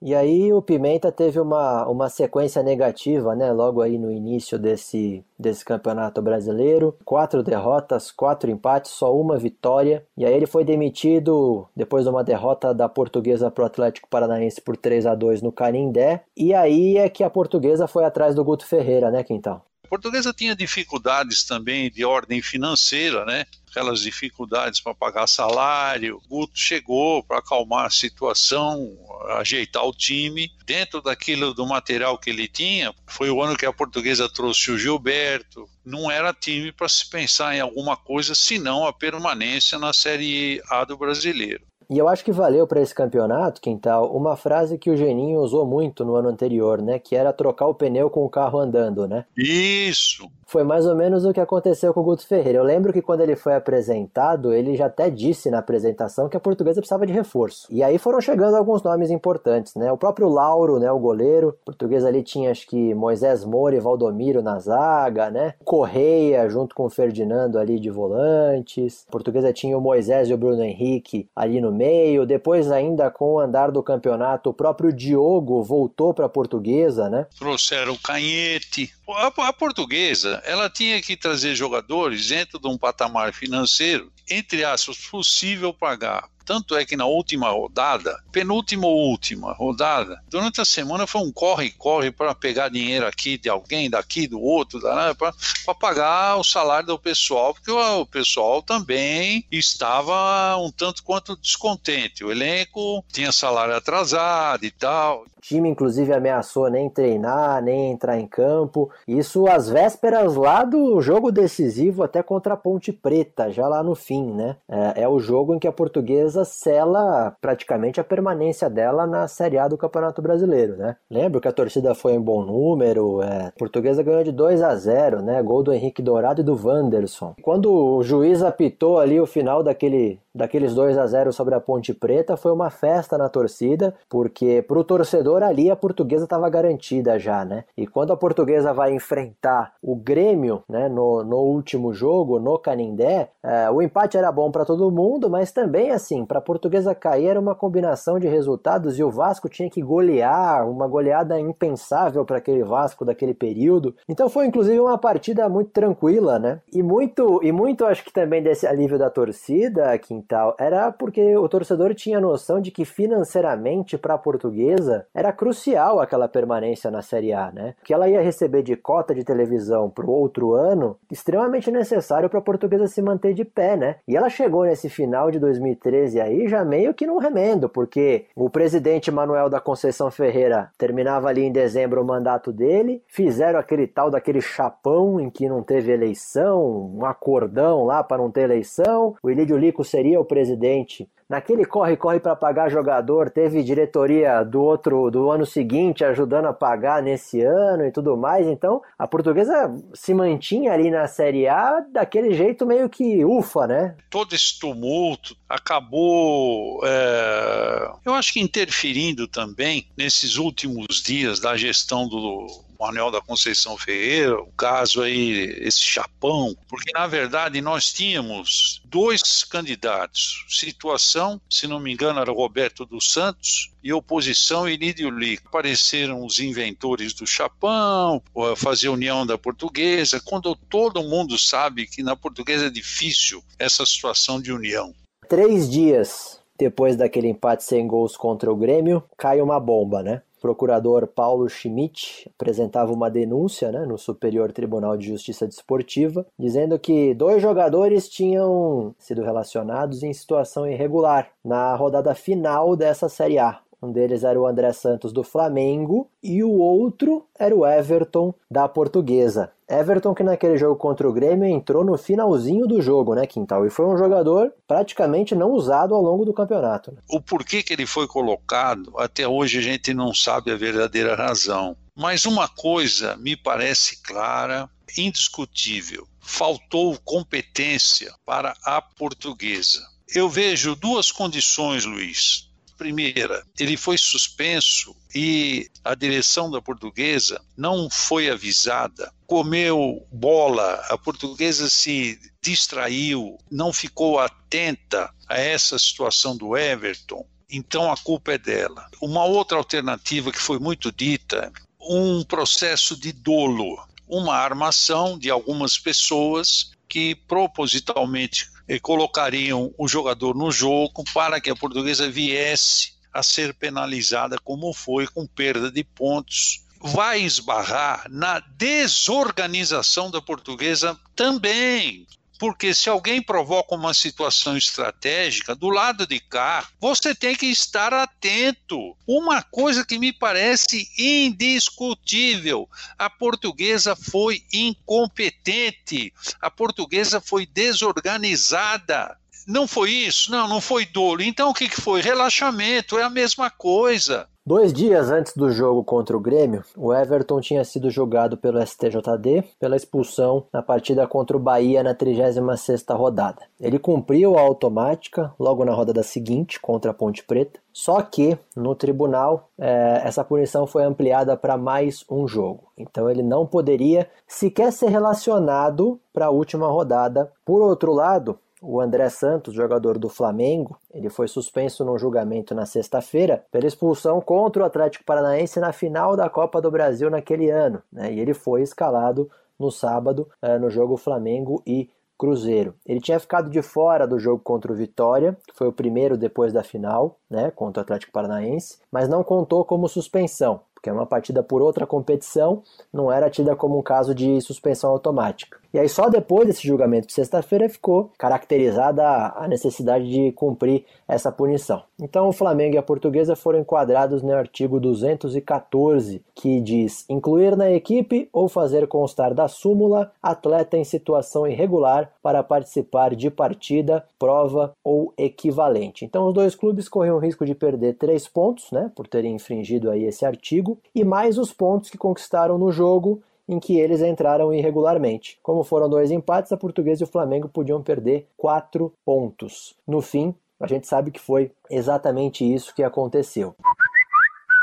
[SPEAKER 1] E aí o Pimenta teve uma, uma sequência negativa, né? Logo aí no início desse, desse campeonato brasileiro. Quatro derrotas, quatro empates, só uma vitória. E aí ele foi demitido depois de uma derrota da portuguesa para o Atlético Paranaense por 3 a 2 no Canindé. E aí é que a portuguesa foi atrás do Guto Ferreira, né, Quintal?
[SPEAKER 3] A portuguesa tinha dificuldades também de ordem financeira, né? Aquelas dificuldades para pagar salário. O Guto chegou para acalmar a situação, ajeitar o time. Dentro daquilo do material que ele tinha, foi o ano que a portuguesa trouxe o Gilberto. Não era time para se pensar em alguma coisa senão a permanência na Série A do brasileiro.
[SPEAKER 1] E eu acho que valeu para esse campeonato, Quintal, uma frase que o Geninho usou muito no ano anterior, né? Que era trocar o pneu com o carro andando, né?
[SPEAKER 3] Isso!
[SPEAKER 1] Foi mais ou menos o que aconteceu com o Guto Ferreira. Eu lembro que quando ele foi apresentado, ele já até disse na apresentação que a portuguesa precisava de reforço. E aí foram chegando alguns nomes importantes, né? O próprio Lauro, né, o goleiro. O português ali tinha acho que Moisés Moura e Valdomiro na zaga, né? Correia junto com o Ferdinando ali de volantes. A portuguesa tinha o Moisés e o Bruno Henrique ali no meio. Depois ainda com o andar do campeonato, o próprio Diogo voltou para a portuguesa, né?
[SPEAKER 3] Trouxeram o Canhete. A, portuguesa ela tinha que trazer jogadores dentro de um patamar financeiro, entre aspas, possível pagar tanto é que na última rodada, penúltima ou última rodada, durante a semana foi um corre-corre para pegar dinheiro aqui de alguém, daqui, do outro, para pagar o salário do pessoal, porque o, o pessoal também estava um tanto quanto descontente. O elenco tinha salário atrasado e tal.
[SPEAKER 1] O time, inclusive, ameaçou nem treinar, nem entrar em campo. Isso às vésperas lá do jogo decisivo, até contra a Ponte Preta, já lá no fim, né? É, é o jogo em que a portuguesa Fortaleza sela praticamente a permanência dela na Série A do Campeonato Brasileiro, né? Lembro que a torcida foi em bom número, é, Portuguesa ganhou de 2 a 0, né? Gol do Henrique Dourado e do Wanderson. Quando o juiz apitou ali o final daquele daqueles 2 a 0 sobre a Ponte Preta foi uma festa na torcida, porque para o torcedor ali a portuguesa estava garantida já, né? E quando a portuguesa vai enfrentar o Grêmio, né, no, no último jogo, no Canindé, é, o empate era bom para todo mundo, mas também, assim, para a portuguesa cair era uma combinação de resultados e o Vasco tinha que golear, uma goleada impensável para aquele Vasco daquele período. Então foi inclusive uma partida muito tranquila, né? E muito, e muito acho que também desse alívio da torcida, que tal, era porque o torcedor tinha noção de que financeiramente para a portuguesa era crucial aquela permanência na Série A, né? Que ela ia receber de cota de televisão para o outro ano, extremamente necessário para a portuguesa se manter de pé, né? E ela chegou nesse final de 2013 aí já meio que num remendo, porque o presidente Manuel da Conceição Ferreira terminava ali em dezembro o mandato dele, fizeram aquele tal daquele chapão em que não teve eleição, um acordão lá para não ter eleição, o Ilídio Lico seria o presidente naquele corre-corre para pagar jogador, teve diretoria do outro do ano seguinte ajudando a pagar nesse ano e tudo mais. Então, a portuguesa se mantinha ali na Série A daquele jeito meio que ufa, né?
[SPEAKER 3] Todo esse tumulto acabou, é, eu acho que interferindo também nesses últimos dias da gestão do Manuel da Conceição Ferreira, o caso aí, esse chapão, porque na verdade nós tínhamos dois candidatos, situação, se não me engano era Roberto dos Santos, e oposição Inídio Lico. Apareceram os inventores do chapão, fazer união da portuguesa, quando todo mundo sabe que na portuguesa é difícil essa situação de união.
[SPEAKER 1] Três dias depois daquele empate sem gols contra o Grêmio, cai uma bomba, né? Procurador Paulo Schmidt apresentava uma denúncia né, no Superior Tribunal de Justiça Desportiva, dizendo que dois jogadores tinham sido relacionados em situação irregular na rodada final dessa Série A. Um deles era o André Santos do Flamengo e o outro era o Everton da Portuguesa. Everton que naquele jogo contra o Grêmio entrou no finalzinho do jogo, né, Quintal? E foi um jogador praticamente não usado ao longo do campeonato. Né?
[SPEAKER 3] O porquê que ele foi colocado, até hoje a gente não sabe a verdadeira razão. Mas uma coisa me parece clara, indiscutível: faltou competência para a portuguesa. Eu vejo duas condições, Luiz primeira, ele foi suspenso e a direção da portuguesa não foi avisada, comeu bola, a portuguesa se distraiu, não ficou atenta a essa situação do Everton. Então a culpa é dela. Uma outra alternativa que foi muito dita, um processo de dolo, uma armação de algumas pessoas que propositalmente colocariam o jogador no jogo para que a portuguesa viesse a ser penalizada, como foi, com perda de pontos. Vai esbarrar na desorganização da portuguesa também, porque se alguém provoca uma situação estratégica, do lado de cá, você tem que estar atento. Uma coisa que me parece indiscutível: a portuguesa foi incompetente, a portuguesa foi desorganizada. Não foi isso? Não, não foi dolo. Então o que foi? Relaxamento, é a mesma coisa.
[SPEAKER 1] Dois dias antes do jogo contra o Grêmio, o Everton tinha sido julgado pelo STJD pela expulsão na partida contra o Bahia na 36ª rodada. Ele cumpriu a automática logo na rodada seguinte contra a Ponte Preta, só que no tribunal é, essa punição foi ampliada para mais um jogo. Então ele não poderia sequer ser relacionado para a última rodada. Por outro lado, o André Santos, jogador do Flamengo, ele foi suspenso num julgamento na sexta-feira pela expulsão contra o Atlético Paranaense na final da Copa do Brasil naquele ano. Né? E ele foi escalado no sábado eh, no jogo Flamengo e Cruzeiro. Ele tinha ficado de fora do jogo contra o Vitória, que foi o primeiro depois da final, né, contra o Atlético Paranaense, mas não contou como suspensão porque é uma partida por outra competição, não era tida como um caso de suspensão automática. E aí só depois desse julgamento de sexta-feira ficou caracterizada a necessidade de cumprir essa punição. Então o Flamengo e a Portuguesa foram enquadrados no artigo 214, que diz incluir na equipe ou fazer constar da súmula atleta em situação irregular para participar de partida, prova ou equivalente. Então os dois clubes corriam o risco de perder três pontos, né, por terem infringido aí esse artigo, e mais os pontos que conquistaram no jogo em que eles entraram irregularmente. Como foram dois empates, a Portuguesa e o Flamengo podiam perder quatro pontos. No fim, a gente sabe que foi exatamente isso que aconteceu.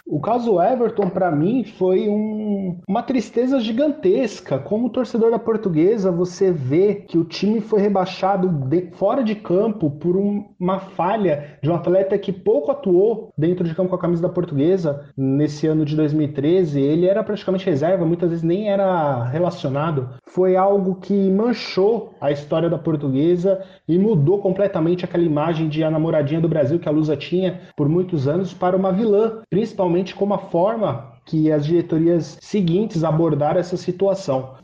[SPEAKER 4] O caso Everton, para mim, foi um, uma tristeza gigantesca. Como torcedor da portuguesa, você vê que o time foi rebaixado de, fora de campo por um, uma falha de um atleta que pouco atuou dentro de campo com a camisa da portuguesa nesse ano de 2013. Ele era praticamente reserva, muitas vezes nem era relacionado. Foi algo que manchou a história da portuguesa e mudou completamente aquela imagem de a namoradinha do Brasil que a Lusa tinha por muitos anos para uma vilã, principalmente como a forma que as diretorias seguintes abordaram essa situação.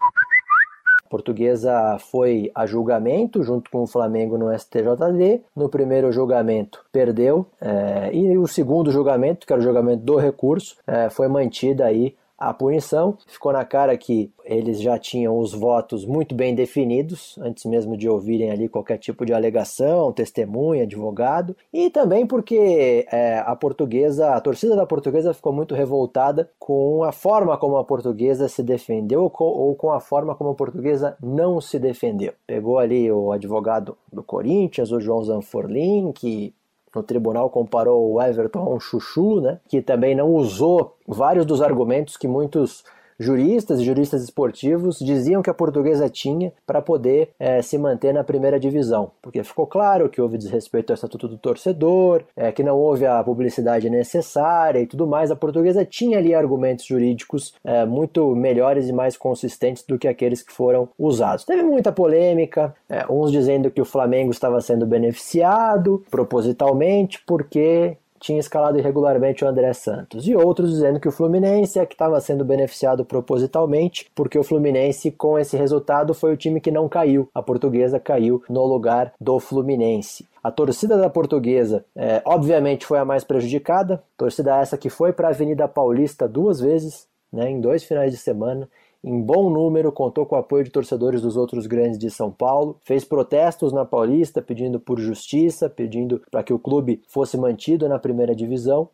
[SPEAKER 1] A portuguesa foi a julgamento junto com o Flamengo no STJD. No primeiro julgamento perdeu é, e o segundo julgamento, que era o julgamento do recurso, é, foi mantida aí a punição. Ficou na cara que eles já tinham os votos muito bem definidos, antes mesmo de ouvirem ali qualquer tipo de alegação, testemunha, advogado, e também porque é, a portuguesa, a torcida da portuguesa ficou muito revoltada com a forma como a portuguesa se defendeu ou com a forma como a portuguesa não se defendeu. Pegou ali o advogado do Corinthians, o João Zanforlin, que no tribunal comparou o Everton a um chuchu, né, que também não usou vários dos argumentos que muitos juristas e juristas esportivos diziam que a portuguesa tinha para poder é, se manter na primeira divisão, porque ficou claro que houve desrespeito ao estatuto do torcedor, é, que não houve a publicidade necessária e tudo mais. A portuguesa tinha ali argumentos jurídicos é, muito melhores e mais consistentes do que aqueles que foram usados. Teve muita polêmica, é, uns dizendo que o Flamengo estava sendo beneficiado propositalmente porque tinha escalado irregularmente o André Santos, e outros dizendo que o Fluminense é que estava sendo beneficiado propositalmente, porque o Fluminense, com esse resultado, foi o time que não caiu. A portuguesa caiu no lugar do Fluminense. A torcida da Portuguesa, é, obviamente, foi a mais prejudicada. Torcida essa que foi para a Avenida Paulista duas vezes, né, em dois finais de semana, em bom número, contou com o apoio de torcedores dos outros grandes de São Paulo, fez protestos na Paulista pedindo por justiça, pedindo para que o clube fosse mantido na primeira divisão.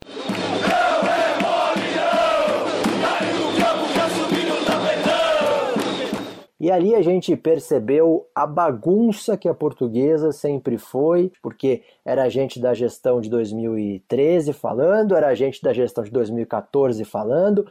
[SPEAKER 1] E ali a gente percebeu a bagunça que a portuguesa sempre foi, porque era gente da gestão de 2013 falando, era gente da gestão de 2014 falando,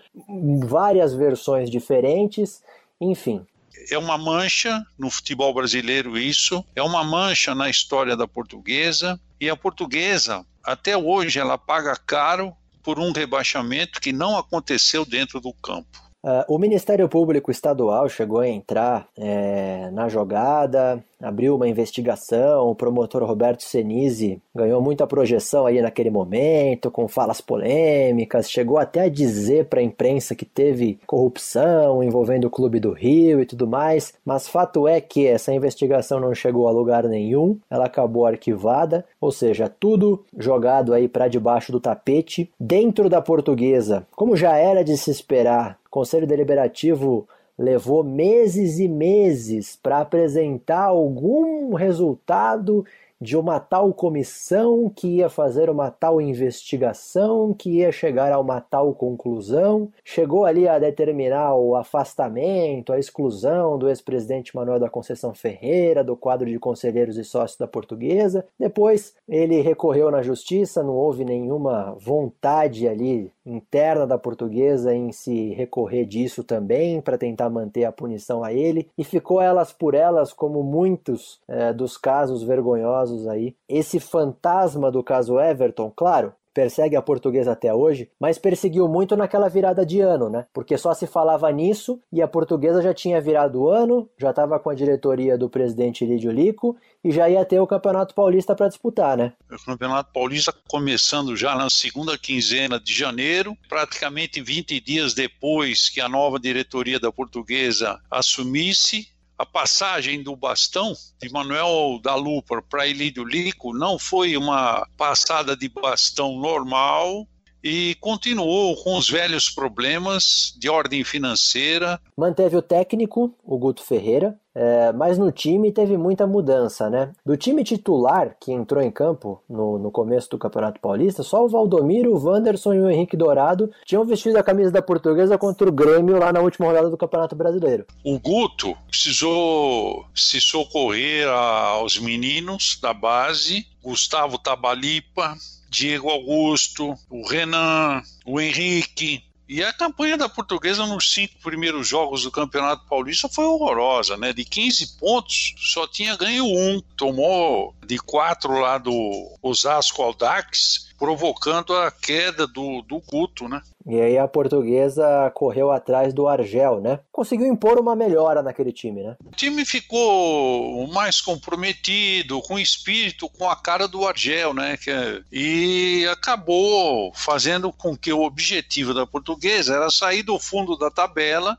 [SPEAKER 1] várias versões diferentes, enfim.
[SPEAKER 3] É uma mancha no futebol brasileiro isso, é uma mancha na história da portuguesa, e a portuguesa, até hoje, ela paga caro por um rebaixamento que não aconteceu dentro do campo.
[SPEAKER 1] Uh, o Ministério Público Estadual chegou a entrar é, na jogada, abriu uma investigação, o promotor Roberto Senise ganhou muita projeção aí naquele momento, com falas polêmicas, chegou até a dizer para a imprensa que teve corrupção envolvendo o Clube do Rio e tudo mais, mas fato é que essa investigação não chegou a lugar nenhum, ela acabou arquivada, ou seja, tudo jogado aí para debaixo do tapete, dentro da portuguesa, como já era de se esperar Conselho Deliberativo levou meses e meses para apresentar algum resultado de uma tal comissão que ia fazer uma tal investigação, que ia chegar a uma tal conclusão, chegou ali a determinar o afastamento, a exclusão do ex-presidente Manuel da Conceição Ferreira do quadro de conselheiros e sócios da Portuguesa. Depois ele recorreu na justiça, não houve nenhuma vontade ali interna da Portuguesa em se recorrer disso também para tentar manter a punição a ele e ficou elas por elas como muitos é, dos casos vergonhosos casos aí. Esse fantasma do caso Everton, claro, persegue a portuguesa até hoje, mas perseguiu muito naquela virada de ano, né? Porque só se falava nisso e a portuguesa já tinha virado ano, já estava com a diretoria do presidente Lídio Lico e já ia ter o Campeonato Paulista para disputar, né?
[SPEAKER 3] O Campeonato Paulista começando já na segunda quinzena de janeiro, praticamente 20 dias depois que a nova diretoria da portuguesa assumisse, a passagem do bastão de Manuel da Lupa para Elídio Lico não foi uma passada de bastão normal e continuou com os velhos problemas de ordem financeira.
[SPEAKER 1] Manteve o técnico, o Guto Ferreira, é, mas no time teve muita mudança, né? Do time titular que entrou em campo no, no começo do Campeonato Paulista, só o Valdomiro, o Wanderson e o Henrique Dourado tinham vestido a camisa da portuguesa contra o Grêmio lá na última rodada do Campeonato Brasileiro.
[SPEAKER 3] O Guto precisou se socorrer aos meninos da base, Gustavo Tabalipa, Diego Augusto, o Renan, o Henrique, e a campanha da portuguesa nos cinco primeiros jogos do Campeonato Paulista foi horrorosa, né? De 15 pontos, só tinha ganho um. Tomou de quatro lá do Osasco Aldax, provocando a queda do, do Guto, né?
[SPEAKER 1] E aí a portuguesa correu atrás do Argel, né? Conseguiu impor uma melhora naquele time, né?
[SPEAKER 3] O time ficou mais comprometido, com espírito, com a cara do Argel, né? É, e acabou fazendo com que o objetivo da portuguesa era sair do fundo da tabela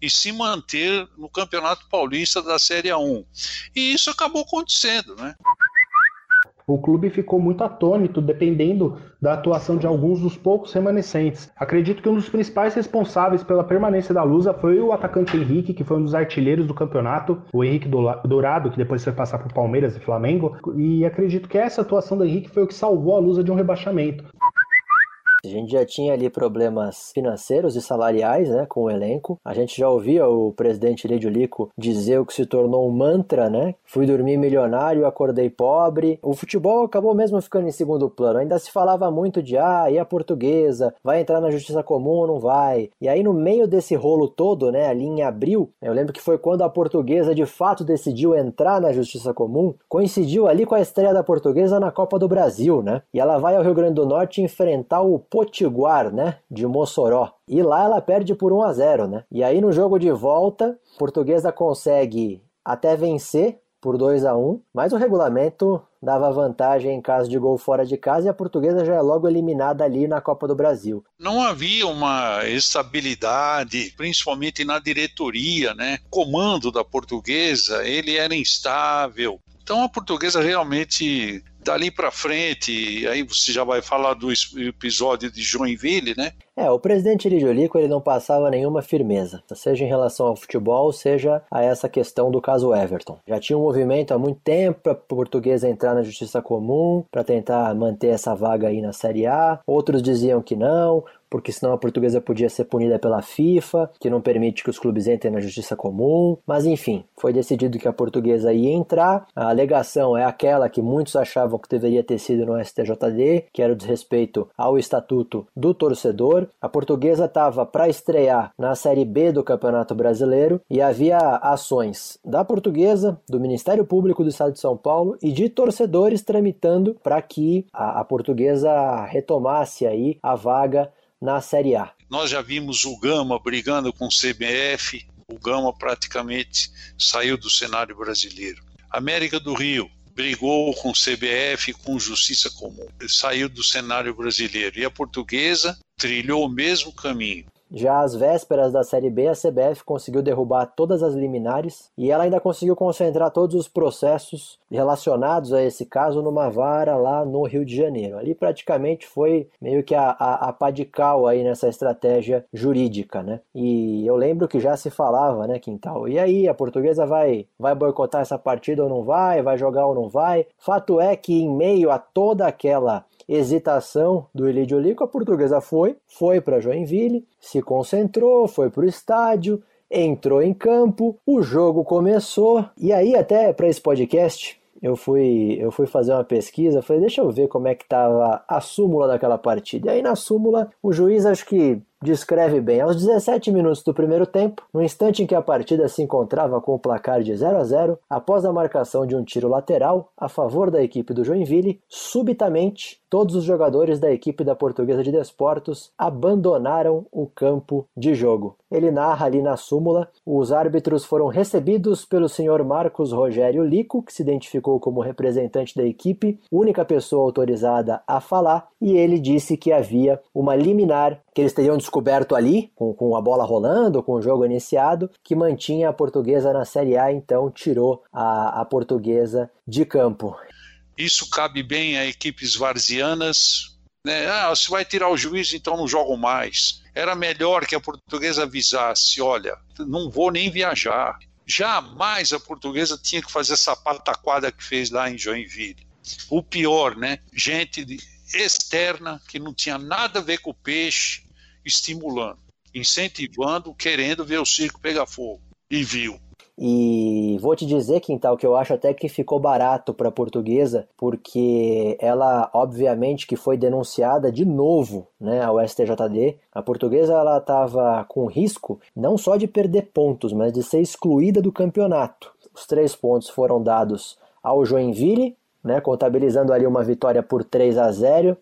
[SPEAKER 3] e se manter no Campeonato Paulista da Série A1. E isso acabou acontecendo, né?
[SPEAKER 4] O clube ficou muito atônito, dependendo da atuação de alguns dos poucos remanescentes. Acredito que um dos principais responsáveis pela permanência da Lusa foi o atacante Henrique, que foi um dos artilheiros do campeonato, o Henrique Dourado, que depois foi passar por Palmeiras e Flamengo, e acredito que essa atuação do Henrique foi o que salvou a Lusa de um rebaixamento.
[SPEAKER 1] A gente já tinha ali problemas financeiros e salariais, né, com o elenco. A gente já ouvia o presidente Lídio Lico dizer o que se tornou um mantra, né? Fui dormir milionário, acordei pobre. O futebol acabou mesmo ficando em segundo plano. Ainda se falava muito de ah, e a portuguesa vai entrar na justiça comum ou não vai? E aí no meio desse rolo todo, né, ali em abril, eu lembro que foi quando a portuguesa de fato decidiu entrar na justiça comum, coincidiu ali com a estreia da portuguesa na Copa do Brasil, né? E ela vai ao Rio Grande do Norte enfrentar o Potiguar, né, de Mossoró. E lá ela perde por 1 a 0, né? E aí no jogo de volta, a Portuguesa consegue até vencer por 2 a 1, mas o regulamento dava vantagem em caso de gol fora de casa e a portuguesa já é logo eliminada ali na Copa do Brasil.
[SPEAKER 3] Não havia uma estabilidade, principalmente na diretoria, né? O comando da portuguesa, ele era instável. Então a portuguesa realmente dali para frente, aí você já vai falar do episódio de Joinville, né?
[SPEAKER 1] É, o presidente Lidiolico ele não passava nenhuma firmeza, seja em relação ao futebol, seja a essa questão do caso Everton. Já tinha um movimento há muito tempo para portuguesa entrar na justiça comum, para tentar manter essa vaga aí na Série A. Outros diziam que não, porque senão a portuguesa podia ser punida pela FIFA, que não permite que os clubes entrem na justiça comum. Mas enfim, foi decidido que a portuguesa ia entrar. A alegação é aquela que muitos achavam que deveria ter sido no STJD, que era o desrespeito ao estatuto do torcedor. A portuguesa estava para estrear na Série B do Campeonato Brasileiro e havia ações da portuguesa, do Ministério Público do Estado de São Paulo e de torcedores tramitando para que a, a portuguesa retomasse aí a vaga na Série A.
[SPEAKER 3] Nós já vimos o Gama brigando com o CBF, o Gama praticamente saiu do cenário brasileiro. América do Rio brigou com o CBF, com Justiça Comum, saiu do cenário brasileiro. E a portuguesa trilhou o mesmo caminho.
[SPEAKER 1] Já às vésperas da Série B, a CBF conseguiu derrubar todas as liminares e ela ainda conseguiu concentrar todos os processos relacionados a esse caso numa vara lá no Rio de Janeiro. Ali praticamente foi meio que a, a, a padical aí nessa estratégia jurídica, né? E eu lembro que já se falava, né, Quintal? E aí, a portuguesa vai, vai boicotar essa partida ou não vai? Vai jogar ou não vai? Fato é que em meio a toda aquela hesitação do Elidio Lico, a portuguesa foi, foi para Joinville, se concentrou, foi para o estádio, entrou em campo, o jogo começou, e aí até para esse podcast eu fui, eu fui fazer uma pesquisa, falei, deixa eu ver como é que estava a súmula daquela partida. E aí na súmula, o juiz acho que descreve bem. Aos 17 minutos do primeiro tempo, no instante em que a partida se encontrava com o placar de 0 a 0, após a marcação de um tiro lateral a favor da equipe do Joinville, subitamente todos os jogadores da equipe da Portuguesa de Desportos abandonaram o campo de jogo. Ele narra ali na súmula: os árbitros foram recebidos pelo senhor Marcos Rogério Lico, que se identificou como representante da equipe, única pessoa autorizada a falar, e ele disse que havia uma liminar que eles teriam descoberto ali, com, com a bola rolando, com o jogo iniciado, que mantinha a portuguesa na Série A, então tirou a, a portuguesa de campo.
[SPEAKER 3] Isso cabe bem a equipes varzianas. Né? Ah, se vai tirar o juiz, então não jogam mais. Era melhor que a portuguesa avisasse: olha, não vou nem viajar. Jamais a portuguesa tinha que fazer essa pataquada que fez lá em Joinville. O pior, né? Gente externa que não tinha nada a ver com o peixe, estimulando, incentivando, querendo ver o circo pegar fogo. E viu.
[SPEAKER 1] E vou te dizer, Quintal, que eu acho até que ficou barato para a portuguesa, porque ela, obviamente, que foi denunciada de novo né, ao STJD. A portuguesa ela estava com risco não só de perder pontos, mas de ser excluída do campeonato. Os três pontos foram dados ao Joinville, né, contabilizando ali uma vitória por 3 a 0.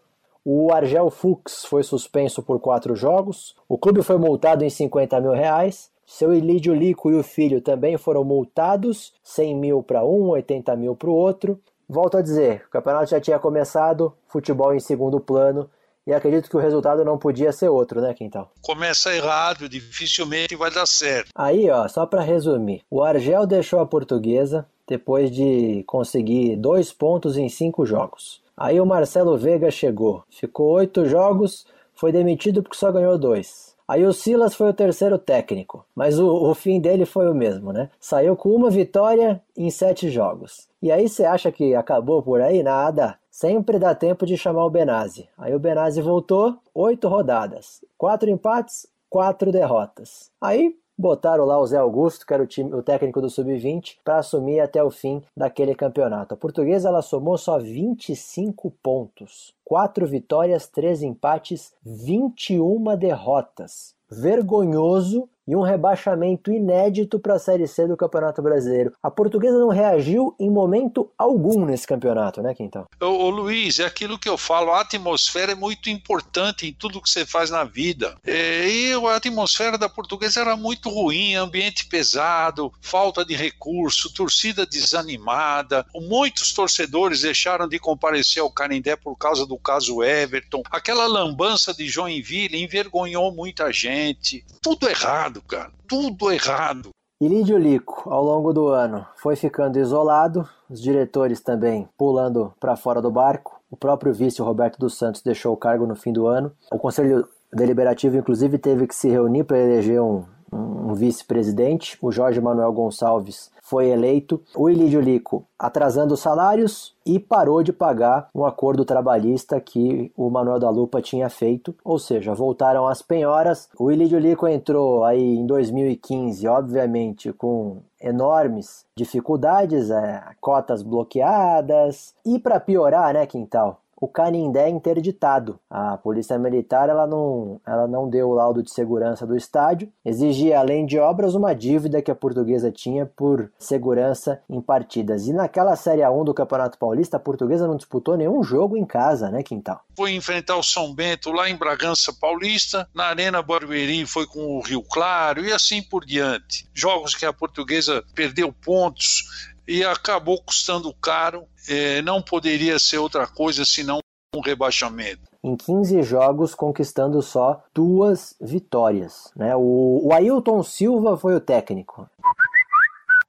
[SPEAKER 1] O Argel Fux foi suspenso por quatro jogos. O clube foi multado em 50 mil reais. Seu Ilídio Lico e o filho também foram multados, 100 mil para um, 80 mil para o outro. Volto a dizer, o campeonato já tinha começado, futebol em segundo plano, e acredito que o resultado não podia ser outro, né, Quintal?
[SPEAKER 3] Começa errado, dificilmente vai dar certo.
[SPEAKER 1] Aí, ó, só para resumir, o Argel deixou a portuguesa, depois de conseguir dois pontos em cinco jogos. Aí o Marcelo Veiga chegou, ficou oito jogos, foi demitido porque só ganhou dois. Aí o Silas foi o terceiro técnico, mas o, o, fim dele foi o mesmo, né? Saiu com uma vitória em sete jogos. E aí você acha que acabou por aí? Nada. Sempre dá tempo de chamar o Benazzi. Aí o Benazzi voltou, oito rodadas, quatro empates, quatro derrotas. Aí botaram lá o Zé Augusto, que era o, time, o técnico do Sub-20, para assumir até o fim daquele campeonato. A portuguesa ela somou só 25 pontos, 4 vitórias, 3 empates, 21 derrotas. Vergonhoso e um rebaixamento inédito para a Série C do Campeonato Brasileiro. A portuguesa não reagiu em momento algum nesse campeonato, né, Quintão?
[SPEAKER 3] Ô, ô, Luiz, é aquilo que eu falo, a atmosfera é muito importante em tudo que você faz na vida. É, e a atmosfera da portuguesa era muito ruim, ambiente pesado, falta de recurso, torcida desanimada, muitos torcedores deixaram de comparecer ao Canindé por causa do caso Everton, aquela lambança de Joinville envergonhou muita gente, tudo errado errado, cara. Tudo errado.
[SPEAKER 1] Ilídio Lico, ao longo do ano, foi ficando isolado, os diretores também pulando para fora do barco. O próprio vice Roberto dos Santos deixou o cargo no fim do ano. O Conselho Deliberativo, inclusive, teve que se reunir para eleger um, um vice-presidente. O Jorge Manuel Gonçalves foi eleito. O Ilídio Lico atrasando os salários e parou de pagar um acordo trabalhista que o Manuel da Lupa tinha feito, ou seja, voltaram as penhoras. O Ilídio Lico entrou aí em 2015, obviamente, com enormes dificuldades, é, cotas bloqueadas e para piorar, né, Quintal? O Canindé interditado. A polícia militar ela não, ela não deu o laudo de segurança do estádio, exigia além de obras uma dívida que a portuguesa tinha por segurança em partidas. E naquela Série A1 do Campeonato Paulista, a portuguesa não disputou nenhum jogo em casa, né, Quintal?
[SPEAKER 3] Foi enfrentar o São Bento lá em Bragança Paulista, na Arena Barueri foi com o Rio Claro e assim por diante. Jogos que a portuguesa perdeu pontos e acabou custando caro é, não poderia ser outra coisa senão um rebaixamento.
[SPEAKER 1] Em 15 jogos, conquistando só duas vitórias. Né? O, o Ailton Silva foi o técnico.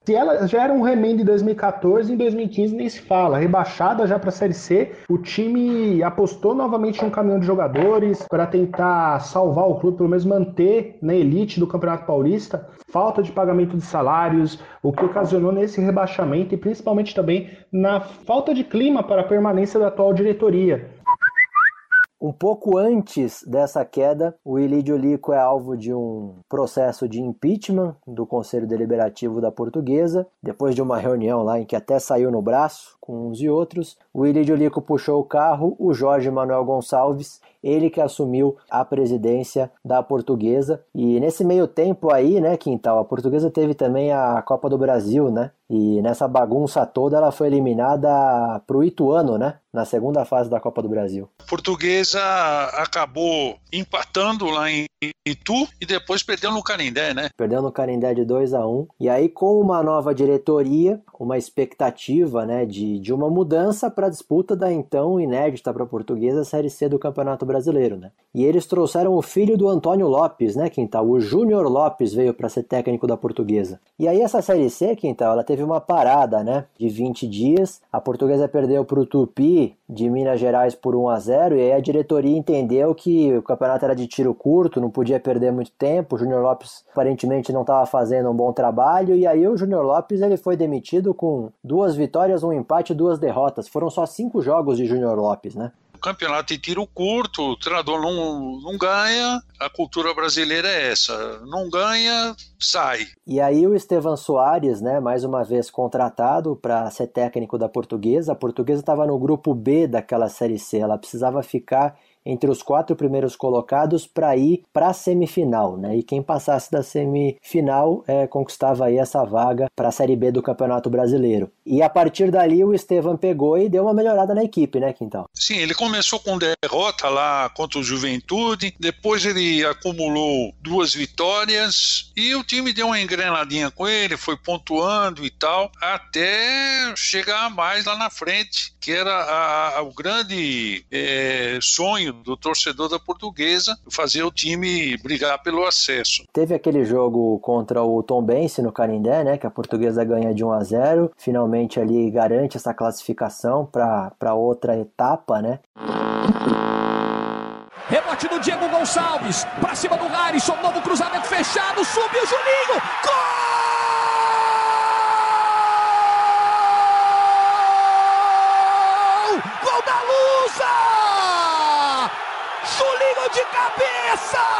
[SPEAKER 4] Se ela já era um remendo em 2014, em 2015 nem se fala. Rebaixada já para a Série C, o time apostou novamente um caminhão de jogadores para tentar salvar o clube, pelo menos manter na elite do Campeonato Paulista. Falta de pagamento de salários, o que ocasionou nesse rebaixamento e principalmente também na falta de clima para a permanência da atual diretoria.
[SPEAKER 1] Um pouco antes dessa queda, o Ilídio Lico é alvo de um processo de impeachment do Conselho Deliberativo da Portuguesa, depois de uma reunião lá em que até saiu no braço com uns e outros. O Ilídio Lico puxou o carro, o Jorge Manuel Gonçalves, ele que assumiu a presidência da Portuguesa. E nesse meio tempo aí, né, Quintal, a Portuguesa teve também a Copa do Brasil, né? E nessa bagunça toda ela foi eliminada para o Ituano, né? Na segunda fase da Copa do Brasil.
[SPEAKER 3] A portuguesa acabou empatando lá em Itu e depois perdeu no Canindé, né?
[SPEAKER 1] Perdeu no Canindé de 2 a 1 E aí, com uma nova diretoria, uma expectativa né, de, de uma mudança para a disputa da então inédita para a portuguesa Série C do Campeonato Brasileiro, né? E eles trouxeram o filho do Antônio Lopes, né, Quintal? O Júnior Lopes veio para ser técnico da portuguesa. E aí, essa Série C, Quintal, ela teve uma parada, né, de 20 dias. A portuguesa perdeu para o Tupi de Minas Gerais por 1 a 0 e aí a diretoria entendeu que o campeonato era de tiro curto, não podia perder muito tempo. O Júnior Lopes aparentemente não estava fazendo um bom trabalho e aí o Júnior Lopes ele foi demitido com duas vitórias, um empate e duas derrotas. Foram só cinco jogos de Júnior Lopes, né?
[SPEAKER 3] Campeonato de tiro curto, o treinador não, não ganha, a cultura brasileira é essa, não ganha, sai.
[SPEAKER 1] E aí o Estevan Soares, né, mais uma vez contratado para ser técnico da Portuguesa, a Portuguesa estava no grupo B daquela Série C, ela precisava ficar entre os quatro primeiros colocados para ir para a semifinal, né? E quem passasse da semifinal é, conquistava aí essa vaga para a Série B do Campeonato Brasileiro. E a partir dali o Estevam pegou e deu uma melhorada na equipe, né, Quintal?
[SPEAKER 3] Sim, ele começou com derrota lá contra o Juventude, depois ele acumulou duas vitórias e o time deu uma engrenadinha com ele, foi pontuando e tal, até chegar mais lá na frente, que era a, a, o grande é, sonho do torcedor da portuguesa fazer o time brigar pelo acesso.
[SPEAKER 1] Teve aquele jogo contra o Tom Bense no Canindé, né, que a portuguesa ganha de 1 a 0, finalmente ali garante essa classificação para outra etapa, né?
[SPEAKER 10] Rebote do Diego Gonçalves, para cima do Harrison, novo cruzamento fechado, subiu Juninho, gol! Cabeça!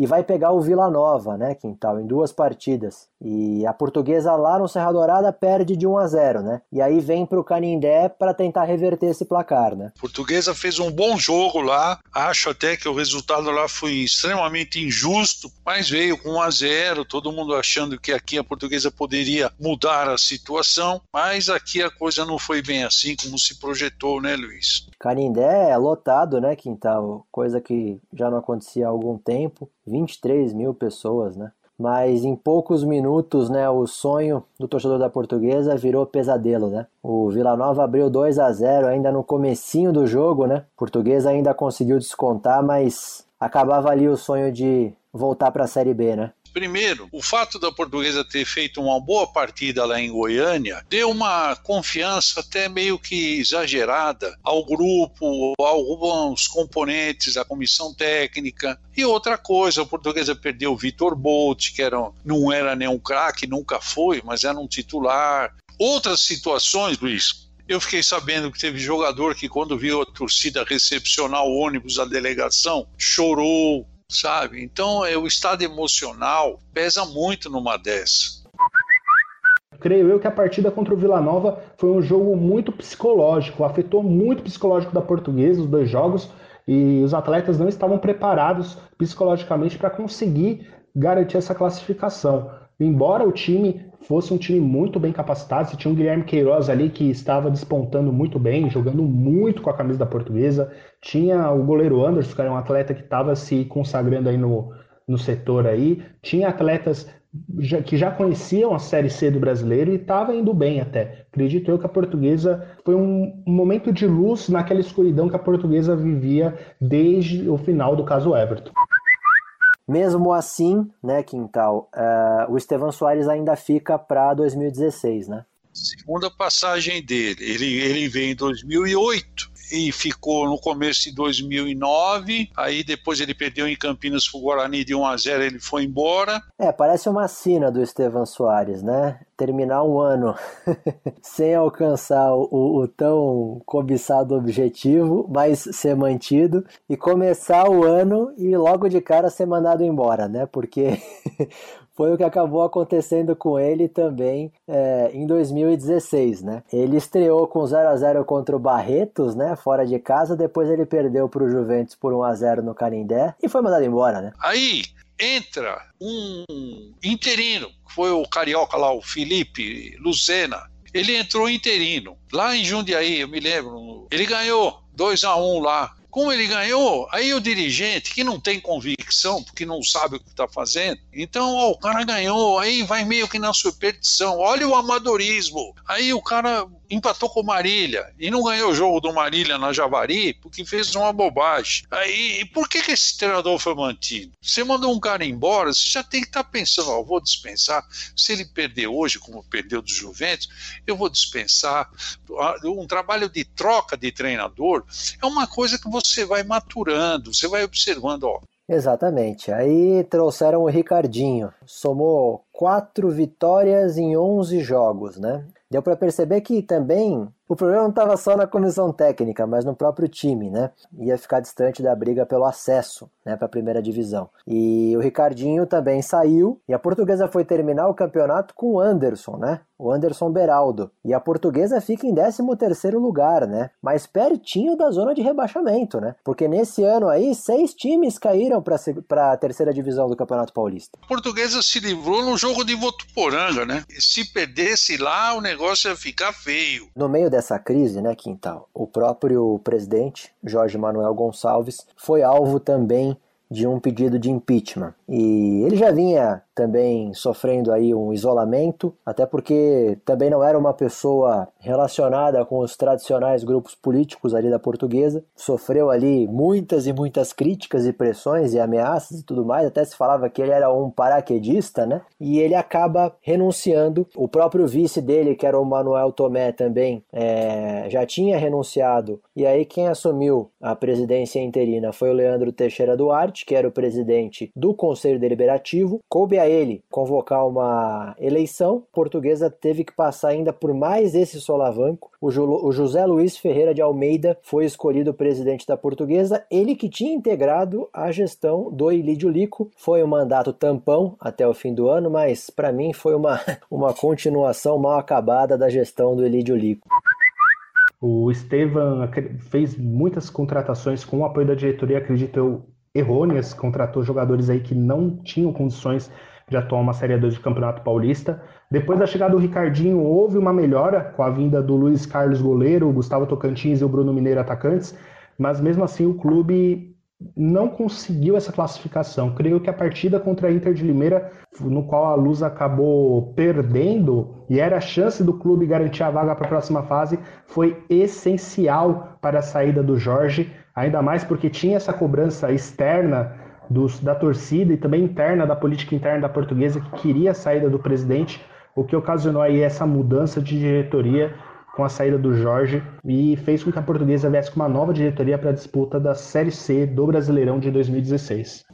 [SPEAKER 1] E vai pegar o Vila Nova, né, Quintal, em duas partidas. E a portuguesa lá no Serra Dourada perde de 1 a 0, né? E aí vem para o Canindé para tentar reverter esse placar, né?
[SPEAKER 3] A portuguesa fez um bom jogo lá. Acho até que o resultado lá foi extremamente injusto, mas veio com 1 a 0, todo mundo achando que aqui a portuguesa poderia mudar a situação, mas aqui a coisa não foi bem assim como se projetou, né, Luiz?
[SPEAKER 1] Canindé é lotado, né, Quintal? Coisa que já não acontecia há algum tempo. 23 mil pessoas, né? Mas em poucos minutos, né, o sonho do torcedor da Portuguesa virou pesadelo, né? O Vila Nova abriu 2 a 0 ainda no comecinho do jogo, né? Portuguesa ainda conseguiu descontar, mas acabava ali o sonho de voltar para a Série B, né?
[SPEAKER 3] Primeiro, o fato da portuguesa ter feito uma boa partida lá em Goiânia deu uma confiança até meio que exagerada ao grupo, a alguns componentes da comissão técnica. E outra coisa, a portuguesa perdeu o Vitor Bolt, que era, não era nenhum craque, nunca foi, mas era um titular. Outras situações, Luiz, eu fiquei sabendo que teve jogador que, quando viu a torcida recepcionar o ônibus da delegação, chorou, sabe? Então, é, o estado emocional pesa muito numa dessa.
[SPEAKER 4] Creio eu que a partida contra o Vila Nova foi um jogo muito psicológico, afetou muito o psicológico da portuguesa, os dois jogos, e os atletas não estavam preparados psicologicamente para conseguir garantir essa classificação. Embora o time fosse um time muito bem capacitado, você tinha um Guilherme Queiroz ali que estava despontando muito bem, jogando muito com a camisa da portuguesa, tinha o goleiro Anderson, que era um atleta que estava se consagrando aí no, no setor aí. Tinha atletas que já conheciam a Série C do brasileiro e estava indo bem até. Acredito eu que a portuguesa foi um, momento de luz naquela escuridão que a portuguesa vivia desde o final do caso Everton.
[SPEAKER 1] Mesmo assim, né, Quintal, uh, o Estevão Soares ainda fica para 2016, né?
[SPEAKER 3] Segunda passagem dele, ele, ele veio em 2008 e ficou no começo de 2009. Aí depois ele perdeu em Campinas pro Guarani de 1 a 0, ele foi embora.
[SPEAKER 1] É, parece uma sina do Estevan Soares, né? Terminar um ano sem alcançar o, o tão cobiçado objetivo, mas ser mantido e começar o ano e logo de cara ser mandado embora, né? Porque foi o que acabou acontecendo com ele também é, em 2016, né? Ele estreou com 0 a 0 contra o Barretos, né? Fora de casa, depois ele perdeu para o Juventus por 1 a 0 no Canindé e foi mandado embora, né?
[SPEAKER 3] Aí entra um interino, que foi o carioca lá, o Felipe Lucena. Ele entrou interino lá em Jundiaí, eu me lembro. Ele ganhou 2 a 1 lá como ele ganhou, aí o dirigente, que não tem convicção, porque não sabe o que está fazendo, então ó, o cara ganhou, aí vai meio que na superstição. Olha o amadorismo. Aí o cara empatou com o Marília e não ganhou o jogo do Marília na Javari porque fez uma bobagem. Aí, por que, que esse treinador foi mantido? Você mandou um cara embora, você já tem que estar tá pensando, ó, vou dispensar. Se ele perder hoje, como perdeu do Juventus, eu vou dispensar. Um trabalho de troca de treinador é uma coisa que você vai maturando, você vai observando, ó,
[SPEAKER 1] Exatamente. Aí trouxeram o Ricardinho. Somou quatro vitórias em 11 jogos, né? Deu para perceber que também o problema não estava só na comissão técnica, mas no próprio time, né? Ia ficar distante da briga pelo acesso, né, para a primeira divisão. E o Ricardinho também saiu e a Portuguesa foi terminar o campeonato com o Anderson, né? O Anderson Beraldo. E a Portuguesa fica em 13º lugar, né? Mas pertinho da zona de rebaixamento, né? Porque nesse ano aí, seis times caíram para a terceira divisão do Campeonato Paulista.
[SPEAKER 3] A Portuguesa se livrou no jogo de Votuporanga, né? Se perdesse lá, o negócio ia ficar feio.
[SPEAKER 1] No meio dessa crise, né, Quintal, o próprio presidente, Jorge Manuel Gonçalves, foi alvo também de um pedido de impeachment. E ele já vinha também sofrendo aí um isolamento, até porque também não era uma pessoa relacionada com os tradicionais grupos políticos ali da portuguesa. Sofreu ali muitas e muitas críticas e pressões e ameaças e tudo mais, até se falava que ele era um paraquedista, né? E ele acaba renunciando. O próprio vice dele, que era o Manuel Tomé também, é, já tinha renunciado. E aí quem assumiu a presidência interina foi o Leandro Teixeira Duarte, que era o presidente do Conselho Deliberativo. Coube a ele convocar uma eleição, a portuguesa teve que passar ainda por mais esse solavanco. O, o José Luiz Ferreira de Almeida foi escolhido presidente da portuguesa, ele que tinha integrado a gestão do Ilídio Lico. Foi um mandato tampão até o fim do ano, mas para mim foi uma, uma continuação mal acabada da gestão do Ilídio Lico.
[SPEAKER 4] O Estevam fez muitas contratações com o apoio da diretoria, acredito eu, errôneas, contratou jogadores aí que não tinham condições de atuar uma Série 2 do Campeonato Paulista. Depois da chegada do Ricardinho, houve uma melhora com a vinda do Luiz Carlos goleiro, o Gustavo Tocantins e o Bruno Mineiro atacantes, mas mesmo assim o clube não conseguiu essa classificação. Creio que a partida contra a Inter de Limeira, no qual a Luz acabou perdendo e era a chance do clube garantir a vaga para a próxima fase, foi essencial para a saída do Jorge, ainda mais porque tinha essa cobrança externa dos, da torcida e também interna da política interna da portuguesa que queria a saída do presidente, o que ocasionou aí essa mudança de diretoria com a saída do Jorge e fez com que a portuguesa viesse com uma nova diretoria para a disputa da Série C do Brasileirão de 2016.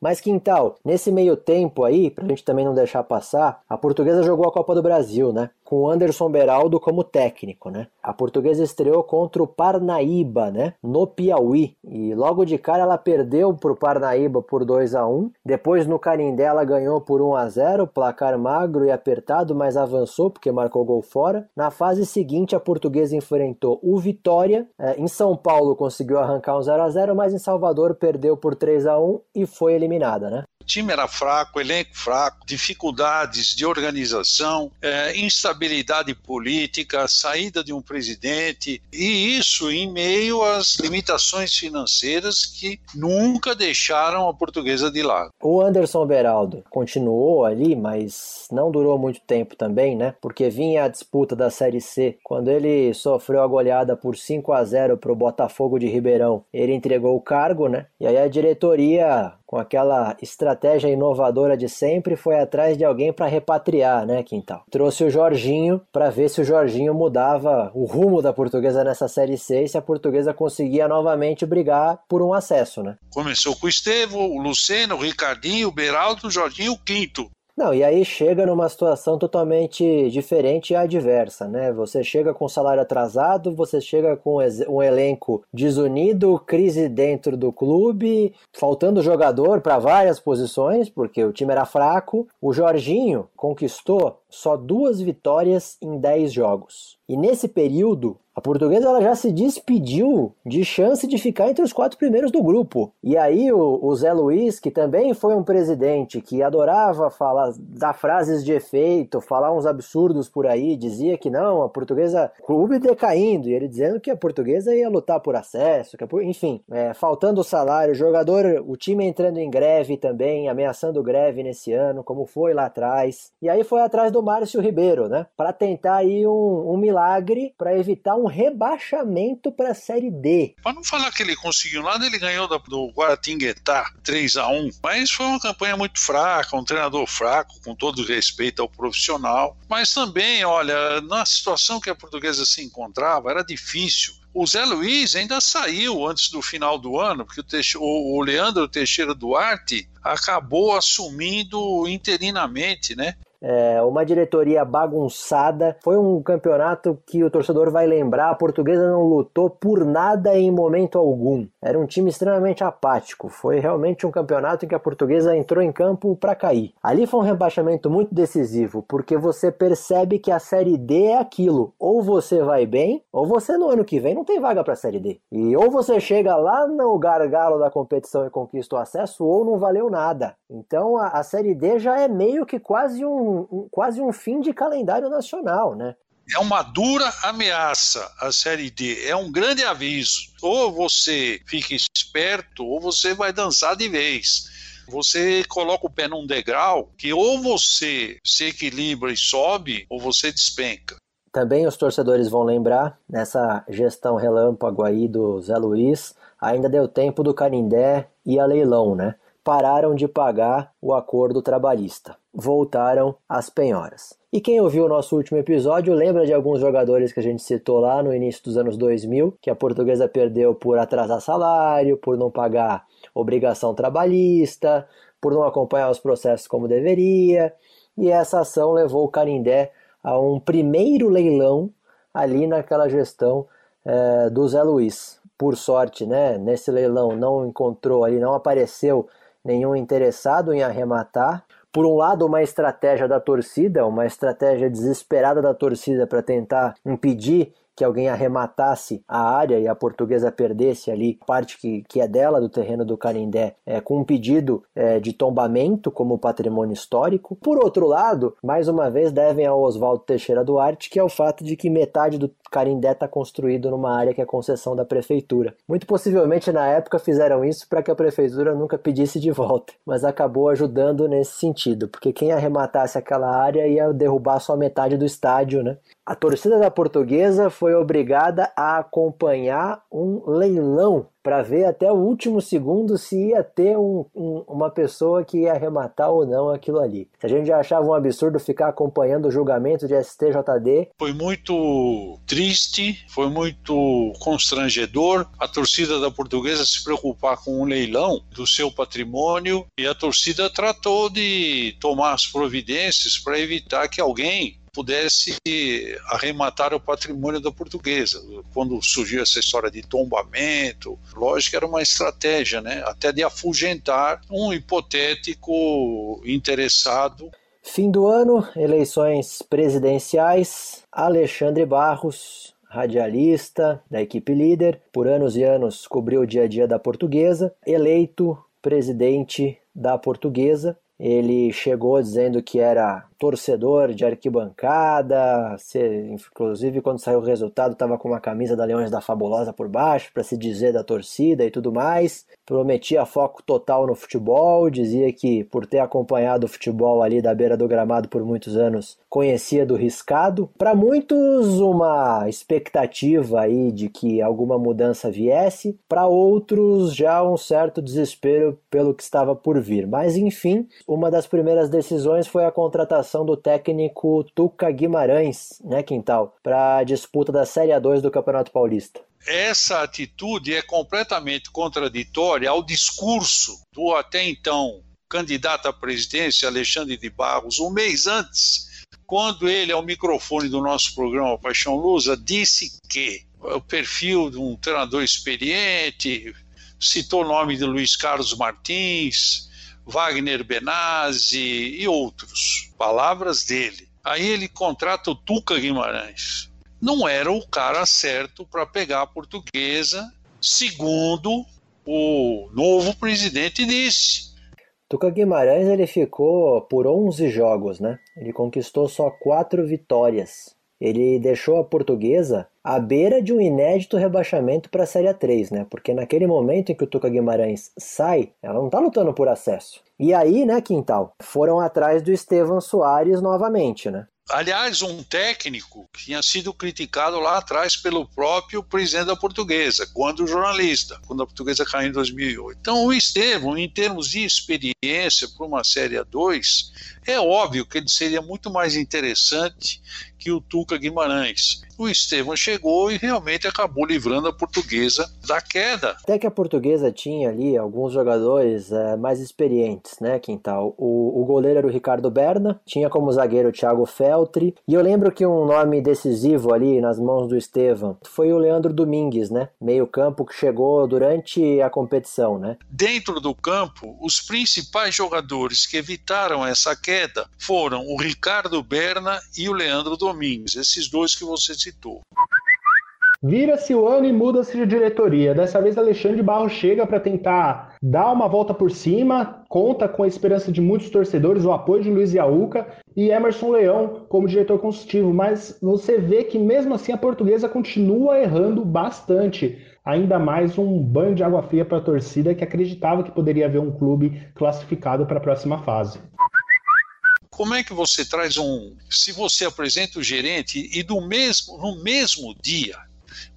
[SPEAKER 1] Mas Quintal, nesse meio tempo aí, pra gente também não deixar passar, a portuguesa jogou a Copa do Brasil, né? Com o Anderson Beraldo como técnico, né? A portuguesa estreou contra o Parnaíba, né? No Piauí. E logo de cara ela perdeu pro Parnaíba por 2 a 1 Depois no Canindé ela ganhou por 1 a 0 placar magro e apertado, mas avançou porque marcou gol fora. Na fase seguinte, a portuguesa enfrentou o Vitória. É, em São Paulo conseguiu arrancar um 0 a 0 mas em Salvador perdeu por 3 a 1 e foi eliminada, né?
[SPEAKER 3] Time era fraco, elenco fraco, dificuldades de organização, é, instabilidade política, saída de um presidente, e isso em meio às limitações financeiras que nunca deixaram a portuguesa de lado.
[SPEAKER 1] O Anderson Beraldo continuou ali, mas não durou muito tempo também, né? Porque vinha a disputa da Série C. Quando ele sofreu a goleada por 5 a 0 para o Botafogo de Ribeirão, ele entregou o cargo, né? E aí a diretoria com aquela estratégia inovadora de sempre, foi atrás de alguém para repatriar, né, Quintal? Trouxe o Jorginho para ver se o Jorginho mudava o rumo da portuguesa nessa Série C e se a portuguesa conseguia novamente brigar por um acesso, né?
[SPEAKER 3] Começou com o Estevo, o Luceno, o Ricardinho, o Beraldo, o Jorginho, o quinto.
[SPEAKER 1] Não, e aí chega numa situação totalmente diferente e adversa, né? Você chega com salário atrasado, você chega com um elenco desunido, crise dentro do clube, faltando jogador para várias posições, porque o time era fraco. O Jorginho conquistou só duas vitórias em dez jogos. E nesse período, a portuguesa ela já se despediu de chance de ficar entre os quatro primeiros do grupo. E aí o, o, Zé Luiz, que também foi um presidente que adorava falar, dar frases de efeito, falar uns absurdos por aí, dizia que não, a portuguesa, clube decaindo, e ele dizendo que a portuguesa ia lutar por acesso, que, enfim, é, faltando salário, jogador, o time entrando em greve também, ameaçando greve nesse ano, como foi lá atrás. E aí foi atrás do Márcio Ribeiro, né, para tentar aí um, um milagre para evitar um rebaixamento para a Série D.
[SPEAKER 3] Para não falar que ele conseguiu nada, ele ganhou do Guaratinguetá 3 a 1 mas foi uma campanha muito fraca, um treinador fraco, com todo respeito ao profissional. Mas também, olha, na situação que a portuguesa se encontrava, era difícil. O Zé Luiz ainda saiu antes do final do ano, porque o, Teixe... o Leandro Teixeira Duarte acabou assumindo interinamente, né?
[SPEAKER 1] É, uma diretoria bagunçada. Foi um campeonato que o torcedor vai lembrar. A portuguesa não lutou por nada em momento algum. Era um time extremamente apático. Foi realmente um campeonato em que a portuguesa entrou em campo para cair. Ali foi um rebaixamento muito decisivo, porque você percebe que a Série D é aquilo. Ou você vai bem, ou você no ano que vem não tem vaga para a Série D. E ou você chega lá no gargalo da competição e conquista o acesso, ou não valeu nada. Então a, a Série D já é meio que quase um, um, quase um fim de calendário nacional, né?
[SPEAKER 3] é uma dura ameaça a Série D, é um grande aviso. Ou você fica esperto, ou você vai dançar de vez. Você coloca o pé num degrau que ou você se equilibra e sobe, ou você despenca.
[SPEAKER 1] Também os torcedores vão lembrar, nessa gestão relâmpago aí do Zé Luiz, ainda deu tempo do Canindé e a leilão, né? Pararam de pagar o acordo trabalhista. Voltaram às penhoras. E quem ouviu o nosso último episódio lembra de alguns jogadores que a gente citou lá no início dos anos 2000, que a portuguesa perdeu por atrasar salário, por não pagar obrigação trabalhista, por não acompanhar os processos como deveria. E essa ação levou o Canindé a um primeiro leilão ali naquela gestão é, do Zé Luiz. Por sorte, né, nesse leilão não encontrou ali, não apareceu nenhum interessado em arrematar por um lado, uma estratégia da torcida, uma estratégia desesperada da torcida para tentar impedir que alguém arrematasse a área e a portuguesa perdesse ali parte que, que é dela, do terreno do Canindé, é, com um pedido é, de tombamento como patrimônio histórico. Por outro lado, mais uma vez devem ao Oswaldo Teixeira Duarte, que é o fato de que metade do Carindé está construído numa área que é concessão da prefeitura. Muito possivelmente na época fizeram isso para que a prefeitura nunca pedisse de volta, mas acabou ajudando nesse sentido, porque quem arrematasse aquela área ia derrubar só metade do estádio, né? A torcida da Portuguesa foi obrigada a acompanhar um leilão para ver até o último segundo se ia ter um, um, uma pessoa que ia arrematar ou não aquilo ali. A gente já achava um absurdo ficar acompanhando o julgamento de STJD.
[SPEAKER 3] Foi muito triste, foi muito constrangedor a torcida da portuguesa se preocupar com um leilão do seu patrimônio e a torcida tratou de tomar as providências para evitar que alguém pudesse arrematar o patrimônio da portuguesa. Quando surgiu essa história de tombamento, lógico que era uma estratégia, né? até de afugentar um hipotético interessado.
[SPEAKER 1] Fim do ano, eleições presidenciais. Alexandre Barros, radialista da equipe líder, por anos e anos cobriu o dia a dia da portuguesa, eleito presidente da portuguesa. Ele chegou dizendo que era torcedor de arquibancada, se, inclusive quando saiu o resultado estava com uma camisa da Leões da Fabulosa por baixo para se dizer da torcida e tudo mais. Prometia foco total no futebol, dizia que por ter acompanhado o futebol ali da beira do gramado por muitos anos, conhecia do riscado. Para muitos uma expectativa aí de que alguma mudança viesse, para outros já um certo desespero pelo que estava por vir. Mas enfim, uma das primeiras decisões foi a contratação contratação do técnico Tuca Guimarães, né, Quintal, para a disputa da Série A2 do Campeonato Paulista.
[SPEAKER 3] Essa atitude é completamente contraditória ao discurso do até então candidato à presidência, Alexandre de Barros, um mês antes, quando ele, ao microfone do nosso programa Paixão Lusa, disse que o perfil de um treinador experiente, citou o nome de Luiz Carlos Martins, Wagner Benazzi e outros. Palavras dele. Aí ele contrata o Tuca Guimarães. Não era o cara certo para pegar a portuguesa, segundo o novo presidente disse.
[SPEAKER 1] Tuca Guimarães ele ficou por 11 jogos, né? Ele conquistou só quatro vitórias. Ele deixou a portuguesa à beira de um inédito rebaixamento para a Série A3, né? Porque naquele momento em que o Tuca Guimarães sai, ela não está lutando por acesso. E aí, né, Quintal, foram atrás do Estevam Soares novamente, né?
[SPEAKER 3] Aliás, um técnico que tinha sido criticado lá atrás pelo próprio presidente da Portuguesa, quando jornalista, quando a Portuguesa caiu em 2008. Então, o Estevam, em termos de experiência para uma Série A2, é óbvio que ele seria muito mais interessante que o Tuca Guimarães. O Estevam chegou e realmente acabou livrando a portuguesa da queda.
[SPEAKER 1] Até que a portuguesa tinha ali alguns jogadores é, mais experientes, né, Quintal? O, o goleiro era o Ricardo Berna, tinha como zagueiro o Thiago Feltri, e eu lembro que um nome decisivo ali nas mãos do Estevam foi o Leandro Domingues, né? Meio campo que chegou durante a competição, né?
[SPEAKER 3] Dentro do campo, os principais jogadores que evitaram essa queda foram o Ricardo Berna e o Leandro Domingues Domingues, esses dois que você citou.
[SPEAKER 4] Vira-se o ano e muda-se de diretoria. Dessa vez, Alexandre Barro chega para tentar dá uma volta por cima, conta com a esperança de muitos torcedores, o apoio de Luiz Iauca e Emerson Leão como diretor consultivo, mas você vê que mesmo assim a portuguesa continua errando bastante. Ainda mais um banho de água fria para a torcida que acreditava que poderia haver um clube classificado para a próxima fase.
[SPEAKER 3] Como é que você traz um. Se você apresenta o gerente e do mesmo, no mesmo dia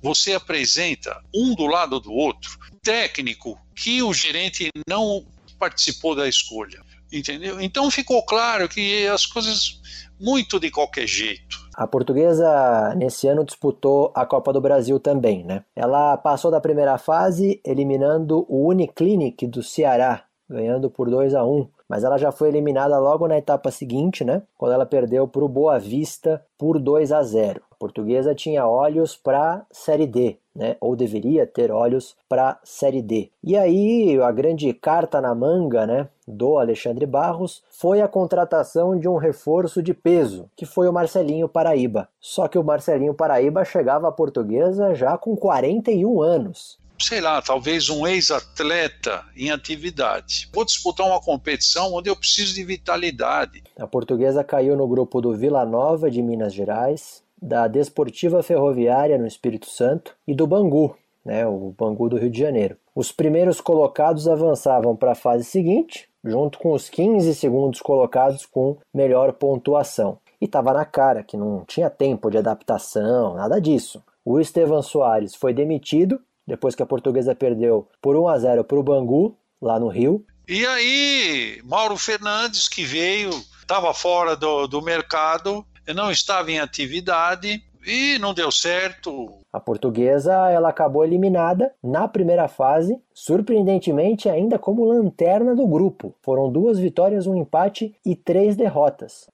[SPEAKER 3] você apresenta um do lado do outro, técnico que o gerente não participou da escolha, entendeu? Então ficou claro que as coisas muito de qualquer jeito.
[SPEAKER 1] A portuguesa nesse ano disputou a Copa do Brasil também, né? Ela passou da primeira fase eliminando o Uniclinic do Ceará, ganhando por 2 a 1 mas ela já foi eliminada logo na etapa seguinte, né? Quando ela perdeu para o Boa Vista por 2 a 0. A portuguesa tinha olhos para Série D, né? ou deveria ter olhos para Série D. E aí a grande carta na manga né, do Alexandre Barros foi a contratação de um reforço de peso, que foi o Marcelinho Paraíba. Só que o Marcelinho Paraíba chegava à portuguesa já com 41 anos
[SPEAKER 3] sei lá, talvez um ex-atleta em atividade. Vou disputar uma competição onde eu preciso de vitalidade.
[SPEAKER 1] A portuguesa caiu no grupo do Vila Nova de Minas Gerais, da Desportiva Ferroviária no Espírito Santo e do Bangu, né, o Bangu do Rio de Janeiro. Os primeiros colocados avançavam para a fase seguinte, junto com os 15 segundos colocados com melhor pontuação. E estava na cara que não tinha tempo de adaptação, nada disso. O Estevan Soares foi demitido depois que a portuguesa perdeu por 1 a 0 para o Bangu, lá no Rio.
[SPEAKER 3] E aí, Mauro Fernandes, que veio, estava fora do, do mercado, não estava em atividade e não deu certo.
[SPEAKER 1] A portuguesa ela acabou eliminada na primeira fase, surpreendentemente ainda como lanterna do grupo. Foram duas vitórias, um empate e três derrotas.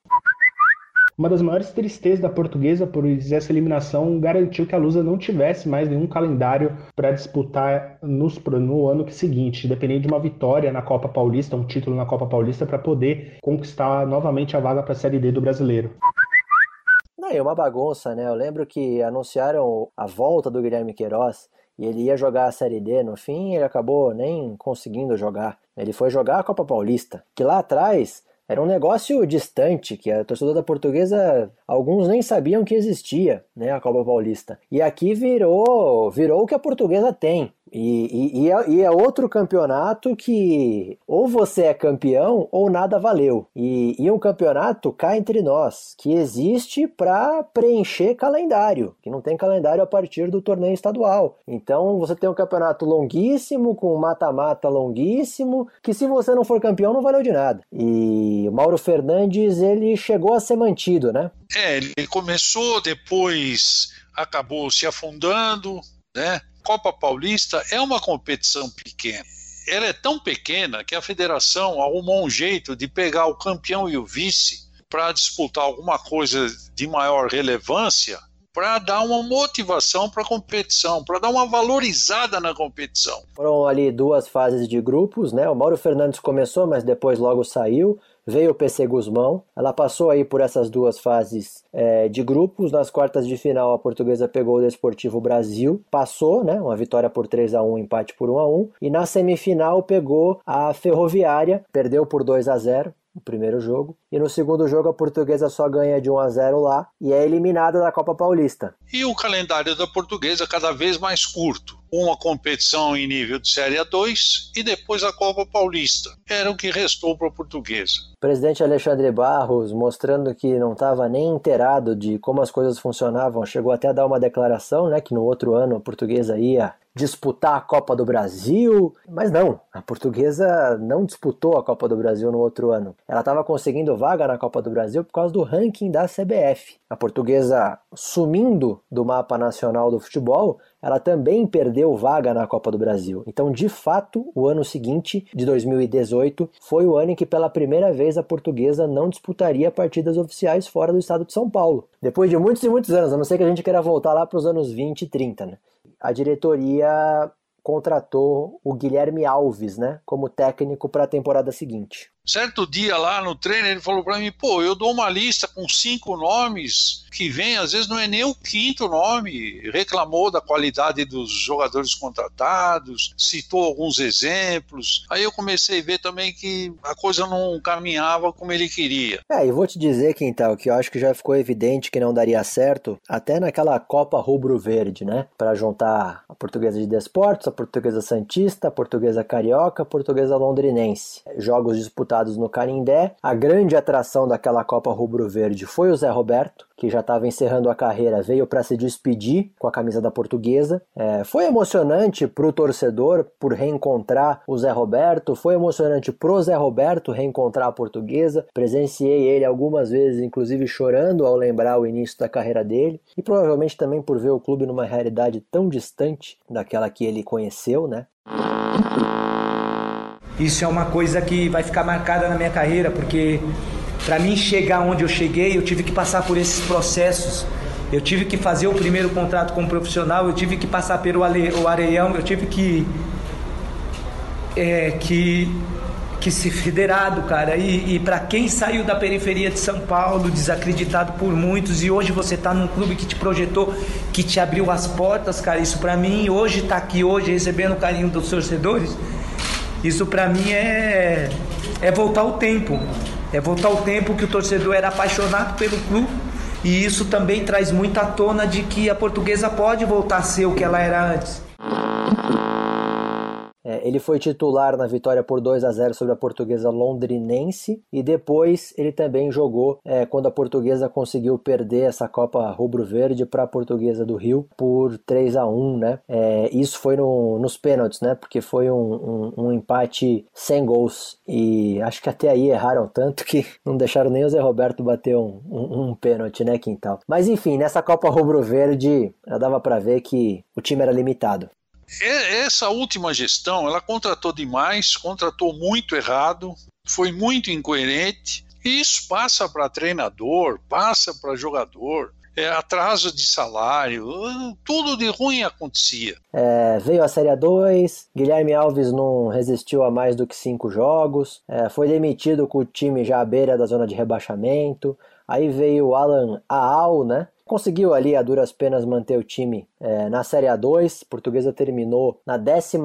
[SPEAKER 4] Uma das maiores tristezas da portuguesa por essa eliminação garantiu que a Lusa não tivesse mais nenhum calendário para disputar nos, no ano seguinte, dependendo de uma vitória na Copa Paulista, um título na Copa Paulista, para poder conquistar novamente a vaga para a Série D do brasileiro.
[SPEAKER 1] É uma bagunça, né? Eu lembro que anunciaram a volta do Guilherme Queiroz e ele ia jogar a Série D. No fim, ele acabou nem conseguindo jogar. Ele foi jogar a Copa Paulista, que lá atrás era um negócio distante, que a torcedora portuguesa, alguns nem sabiam que existia, né, a Copa Paulista. E aqui virou, virou o que a portuguesa tem. E, e, e, é, e, é, outro campeonato que ou você é campeão ou nada valeu. E, um campeonato cá entre nós, que existe para preencher calendário, que não tem calendário a partir do torneio estadual. Então você tem um campeonato longuíssimo, com mata-mata longuíssimo, que se você não for campeão não valeu de nada. E o Mauro Fernandes, ele chegou a ser mantido, né?
[SPEAKER 3] É, ele começou, depois acabou se afundando, né? Copa Paulista é uma competição pequena. Ela é tão pequena que a federação arrumou um jeito de pegar o campeão e o vice para disputar alguma coisa de maior relevância para dar uma motivação para a competição, para dar uma valorizada na competição.
[SPEAKER 1] Foram ali duas fases de grupos, né? O Mauro Fernandes começou, mas depois logo saiu veio o PC Guzmão. Ela passou aí por essas duas fases é, de grupos. Nas quartas de final, a portuguesa pegou o Desportivo Brasil, passou, né? Uma vitória por 3 a 1 empate por 1 a 1 E na semifinal pegou a Ferroviária, perdeu por 2 a 0 no primeiro jogo. E no segundo jogo a portuguesa só ganha de 1 a 0 lá e é eliminada da Copa Paulista.
[SPEAKER 3] E o calendário da portuguesa cada vez mais curto. Uma competição em nível de Série A2 e depois a Copa Paulista. Era o que restou para a portuguesa.
[SPEAKER 1] Presidente Alexandre Barros, mostrando que não estava nem inteirado de como as coisas funcionavam, chegou até a dar uma declaração, né, que no outro ano a portuguesa ia disputar a Copa do Brasil, mas não, a portuguesa não disputou a Copa do Brasil no outro ano. Ela estava conseguindo vaga na Copa do Brasil por causa do ranking da CBF. A portuguesa sumindo do mapa nacional do futebol, ela também perdeu vaga na Copa do Brasil. Então, de fato, o ano seguinte, de 2018, foi o ano em que pela primeira vez a portuguesa não disputaria partidas oficiais fora do estado de São Paulo. Depois de muitos e muitos anos, a não ser que a gente queira voltar lá para os anos 20 e 30, né? a diretoria contratou o Guilherme Alves, né, como técnico para a temporada seguinte.
[SPEAKER 3] Certo dia lá no treino, ele falou para mim: pô, eu dou uma lista com cinco nomes que vem, às vezes não é nem o quinto nome. Reclamou da qualidade dos jogadores contratados, citou alguns exemplos. Aí eu comecei a ver também que a coisa não caminhava como ele queria.
[SPEAKER 1] É, e vou te dizer, Quintal, que eu acho que já ficou evidente que não daria certo, até naquela Copa Rubro-Verde, né? Para juntar a portuguesa de Desportos, a portuguesa Santista, a portuguesa Carioca, a portuguesa Londrinense. Jogos disputados no Canindé. A grande atração daquela Copa Rubro-Verde foi o Zé Roberto, que já estava encerrando a carreira, veio para se despedir com a camisa da portuguesa. É, foi emocionante para o torcedor por reencontrar o Zé Roberto, foi emocionante pro Zé Roberto reencontrar a portuguesa. Presenciei ele algumas vezes, inclusive chorando ao lembrar o início da carreira dele, e provavelmente também por ver o clube numa realidade tão distante daquela que ele conheceu, né?
[SPEAKER 11] Isso é uma coisa que vai ficar marcada na minha carreira, porque para mim chegar onde eu cheguei, eu tive que passar por esses processos. Eu tive que fazer o primeiro contrato como profissional, eu tive que passar pelo areião, eu tive que é, que que ser federado, cara. E, e para quem saiu da periferia de São Paulo, desacreditado por muitos, e hoje você tá num clube que te projetou, que te abriu as portas, cara. Isso para mim, hoje tá aqui hoje recebendo o carinho dos torcedores. Isso para mim é é voltar o tempo. É voltar ao tempo que o torcedor era apaixonado pelo clube e isso também traz muita tona de que a portuguesa pode voltar a ser o que ela era antes.
[SPEAKER 1] É, ele foi titular na vitória por 2 a 0 sobre a portuguesa londrinense e depois ele também jogou é, quando a portuguesa conseguiu perder essa Copa Rubro-Verde para a portuguesa do Rio por 3 a 1 né? É, isso foi no, nos pênaltis, né? Porque foi um, um, um, empate sem gols e acho que até aí erraram tanto que não deixaram nem o Zé Roberto bater um, um, um pênalti, né, Quintal? Mas enfim, nessa Copa Rubro-Verde já dava para ver que o time era limitado.
[SPEAKER 3] Essa última gestão, ela contratou demais, contratou muito errado, foi muito incoerente, e isso passa para treinador, passa para jogador. É, atraso de salário, tudo de ruim acontecia.
[SPEAKER 1] É, veio a Série A2, Guilherme Alves não resistiu a mais do que cinco jogos, é, foi demitido com o time já à beira da zona de rebaixamento. Aí veio o Alan Aal, né? Conseguiu ali a duras penas manter o time é, na Série A2. Portuguesa terminou na 12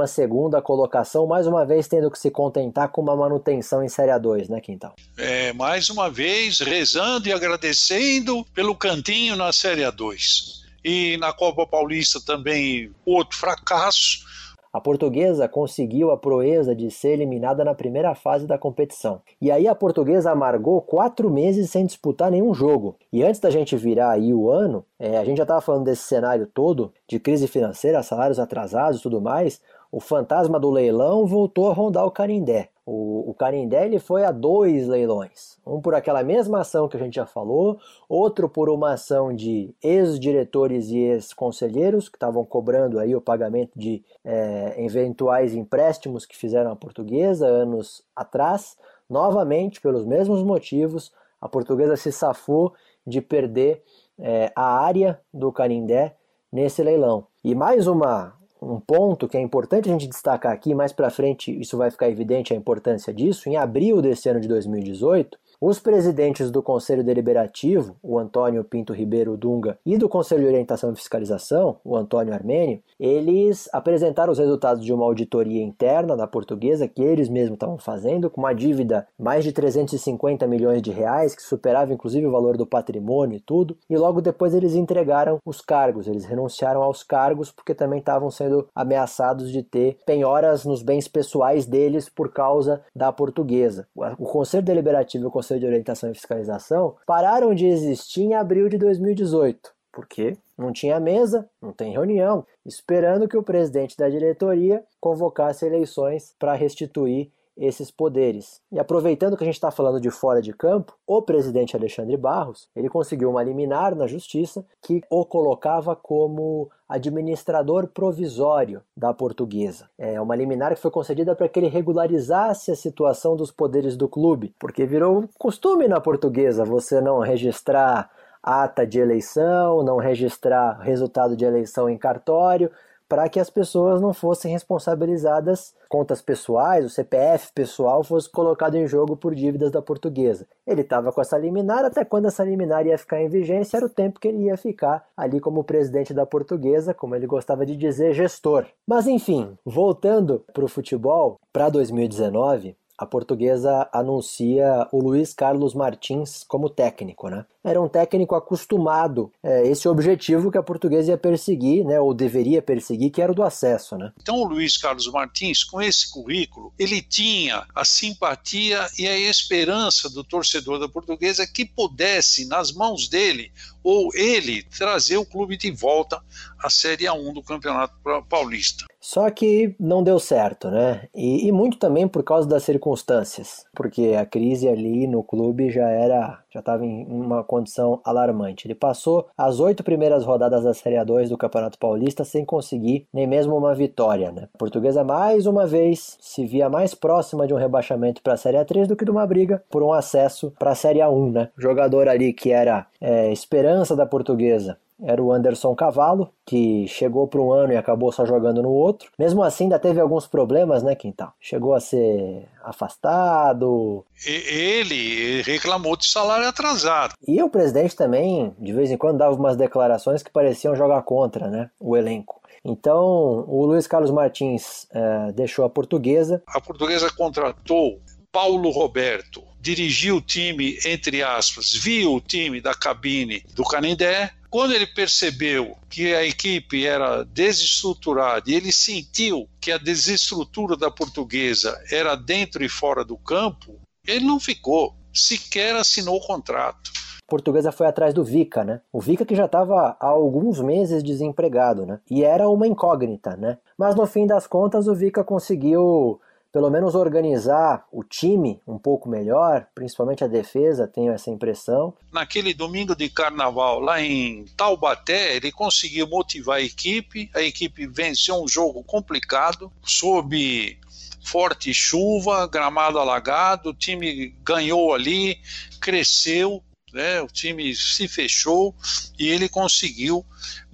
[SPEAKER 1] colocação, mais uma vez tendo que se contentar com uma manutenção em Série A2, né, Quintal?
[SPEAKER 3] É, mais uma vez rezando e agradecendo pelo cantinho na Série A2. E na Copa Paulista também outro fracasso
[SPEAKER 1] a portuguesa conseguiu a proeza de ser eliminada na primeira fase da competição. E aí a portuguesa amargou quatro meses sem disputar nenhum jogo. E antes da gente virar aí o ano, é, a gente já estava falando desse cenário todo, de crise financeira, salários atrasados e tudo mais, o fantasma do leilão voltou a rondar o Carindé. O, o Carindé ele foi a dois leilões. Um por aquela mesma ação que a gente já falou, outro por uma ação de ex-diretores e ex-conselheiros que estavam cobrando aí o pagamento de é, eventuais empréstimos que fizeram a portuguesa anos atrás. Novamente, pelos mesmos motivos, a portuguesa se safou de perder é, a área do Carindé nesse leilão. E mais uma, um ponto que é importante a gente destacar aqui, mais para frente isso vai ficar evidente a importância disso. Em abril desse ano de 2018, os presidentes do Conselho Deliberativo, o Antônio Pinto Ribeiro Dunga, e do Conselho de Orientação e Fiscalização, o Antônio Armênio, eles apresentaram os resultados de uma auditoria interna da portuguesa que eles mesmos estavam fazendo, com uma dívida mais de 350 milhões de reais, que superava inclusive o valor do patrimônio e tudo, e logo depois eles entregaram os cargos, eles renunciaram aos cargos porque também estavam sendo ameaçados de ter penhoras nos bens pessoais deles por causa da portuguesa. O Conselho Deliberativo e o Conselho Conselho de Orientação e Fiscalização pararam de existir em abril de 2018, porque não tinha mesa, não tem reunião, esperando que o presidente da diretoria convocasse eleições para restituir esses poderes. E aproveitando que a gente está falando de fora de campo, o presidente Alexandre Barros ele conseguiu uma liminar na justiça que o colocava como administrador provisório da portuguesa. É uma liminar que foi concedida para que ele regularizasse a situação dos poderes do clube, porque virou costume na portuguesa você não registrar ata de eleição, não registrar resultado de eleição em cartório, para que as pessoas não fossem responsabilizadas, contas pessoais, o CPF pessoal fosse colocado em jogo por dívidas da portuguesa. Ele estava com essa liminar, até quando essa liminar ia ficar em vigência, era o tempo que ele ia ficar ali como presidente da portuguesa, como ele gostava de dizer, gestor. Mas enfim, voltando para o futebol, para 2019, a portuguesa anuncia o Luiz Carlos Martins como técnico, né? Era um técnico acostumado é, esse objetivo que a portuguesa ia perseguir, né? Ou deveria perseguir, que era o do acesso, né?
[SPEAKER 3] Então o Luiz Carlos Martins, com esse currículo, ele tinha a simpatia e a esperança do torcedor da portuguesa que pudesse, nas mãos dele, ou ele trazer o clube de volta à Série A1 do Campeonato Paulista.
[SPEAKER 1] Só que não deu certo, né? E, e, muito também por causa das circunstâncias, porque a crise ali no clube já era, já estava em uma condição alarmante. Ele passou as oito primeiras rodadas da Série A2 do Campeonato Paulista sem conseguir nem mesmo uma vitória, né? A portuguesa mais uma vez se via mais próxima de um rebaixamento para a Série A3 do que de uma briga por um acesso para a Série A1, né? O jogador ali que era é, esperança da portuguesa era o Anderson Cavalo, que chegou para um ano e acabou só jogando no outro. Mesmo assim, ainda teve alguns problemas, né, Quintal? Chegou a ser afastado.
[SPEAKER 3] Ele reclamou de salário atrasado.
[SPEAKER 1] E o presidente também, de vez em quando, dava umas declarações que pareciam jogar contra né, o elenco. Então, o Luiz Carlos Martins é, deixou a portuguesa.
[SPEAKER 3] A portuguesa contratou Paulo Roberto, dirigiu o time, entre aspas, viu o time da cabine do Canindé, quando ele percebeu que a equipe era desestruturada e ele sentiu que a desestrutura da portuguesa era dentro e fora do campo, ele não ficou, sequer assinou o contrato.
[SPEAKER 1] A portuguesa foi atrás do Vica, né? O Vica que já estava há alguns meses desempregado, né? E era uma incógnita, né? Mas no fim das contas o Vica conseguiu pelo menos organizar o time um pouco melhor, principalmente a defesa, tenho essa impressão.
[SPEAKER 3] Naquele domingo de carnaval lá em Taubaté, ele conseguiu motivar a equipe, a equipe venceu um jogo complicado, sob forte chuva, gramado alagado, o time ganhou ali, cresceu, né, o time se fechou e ele conseguiu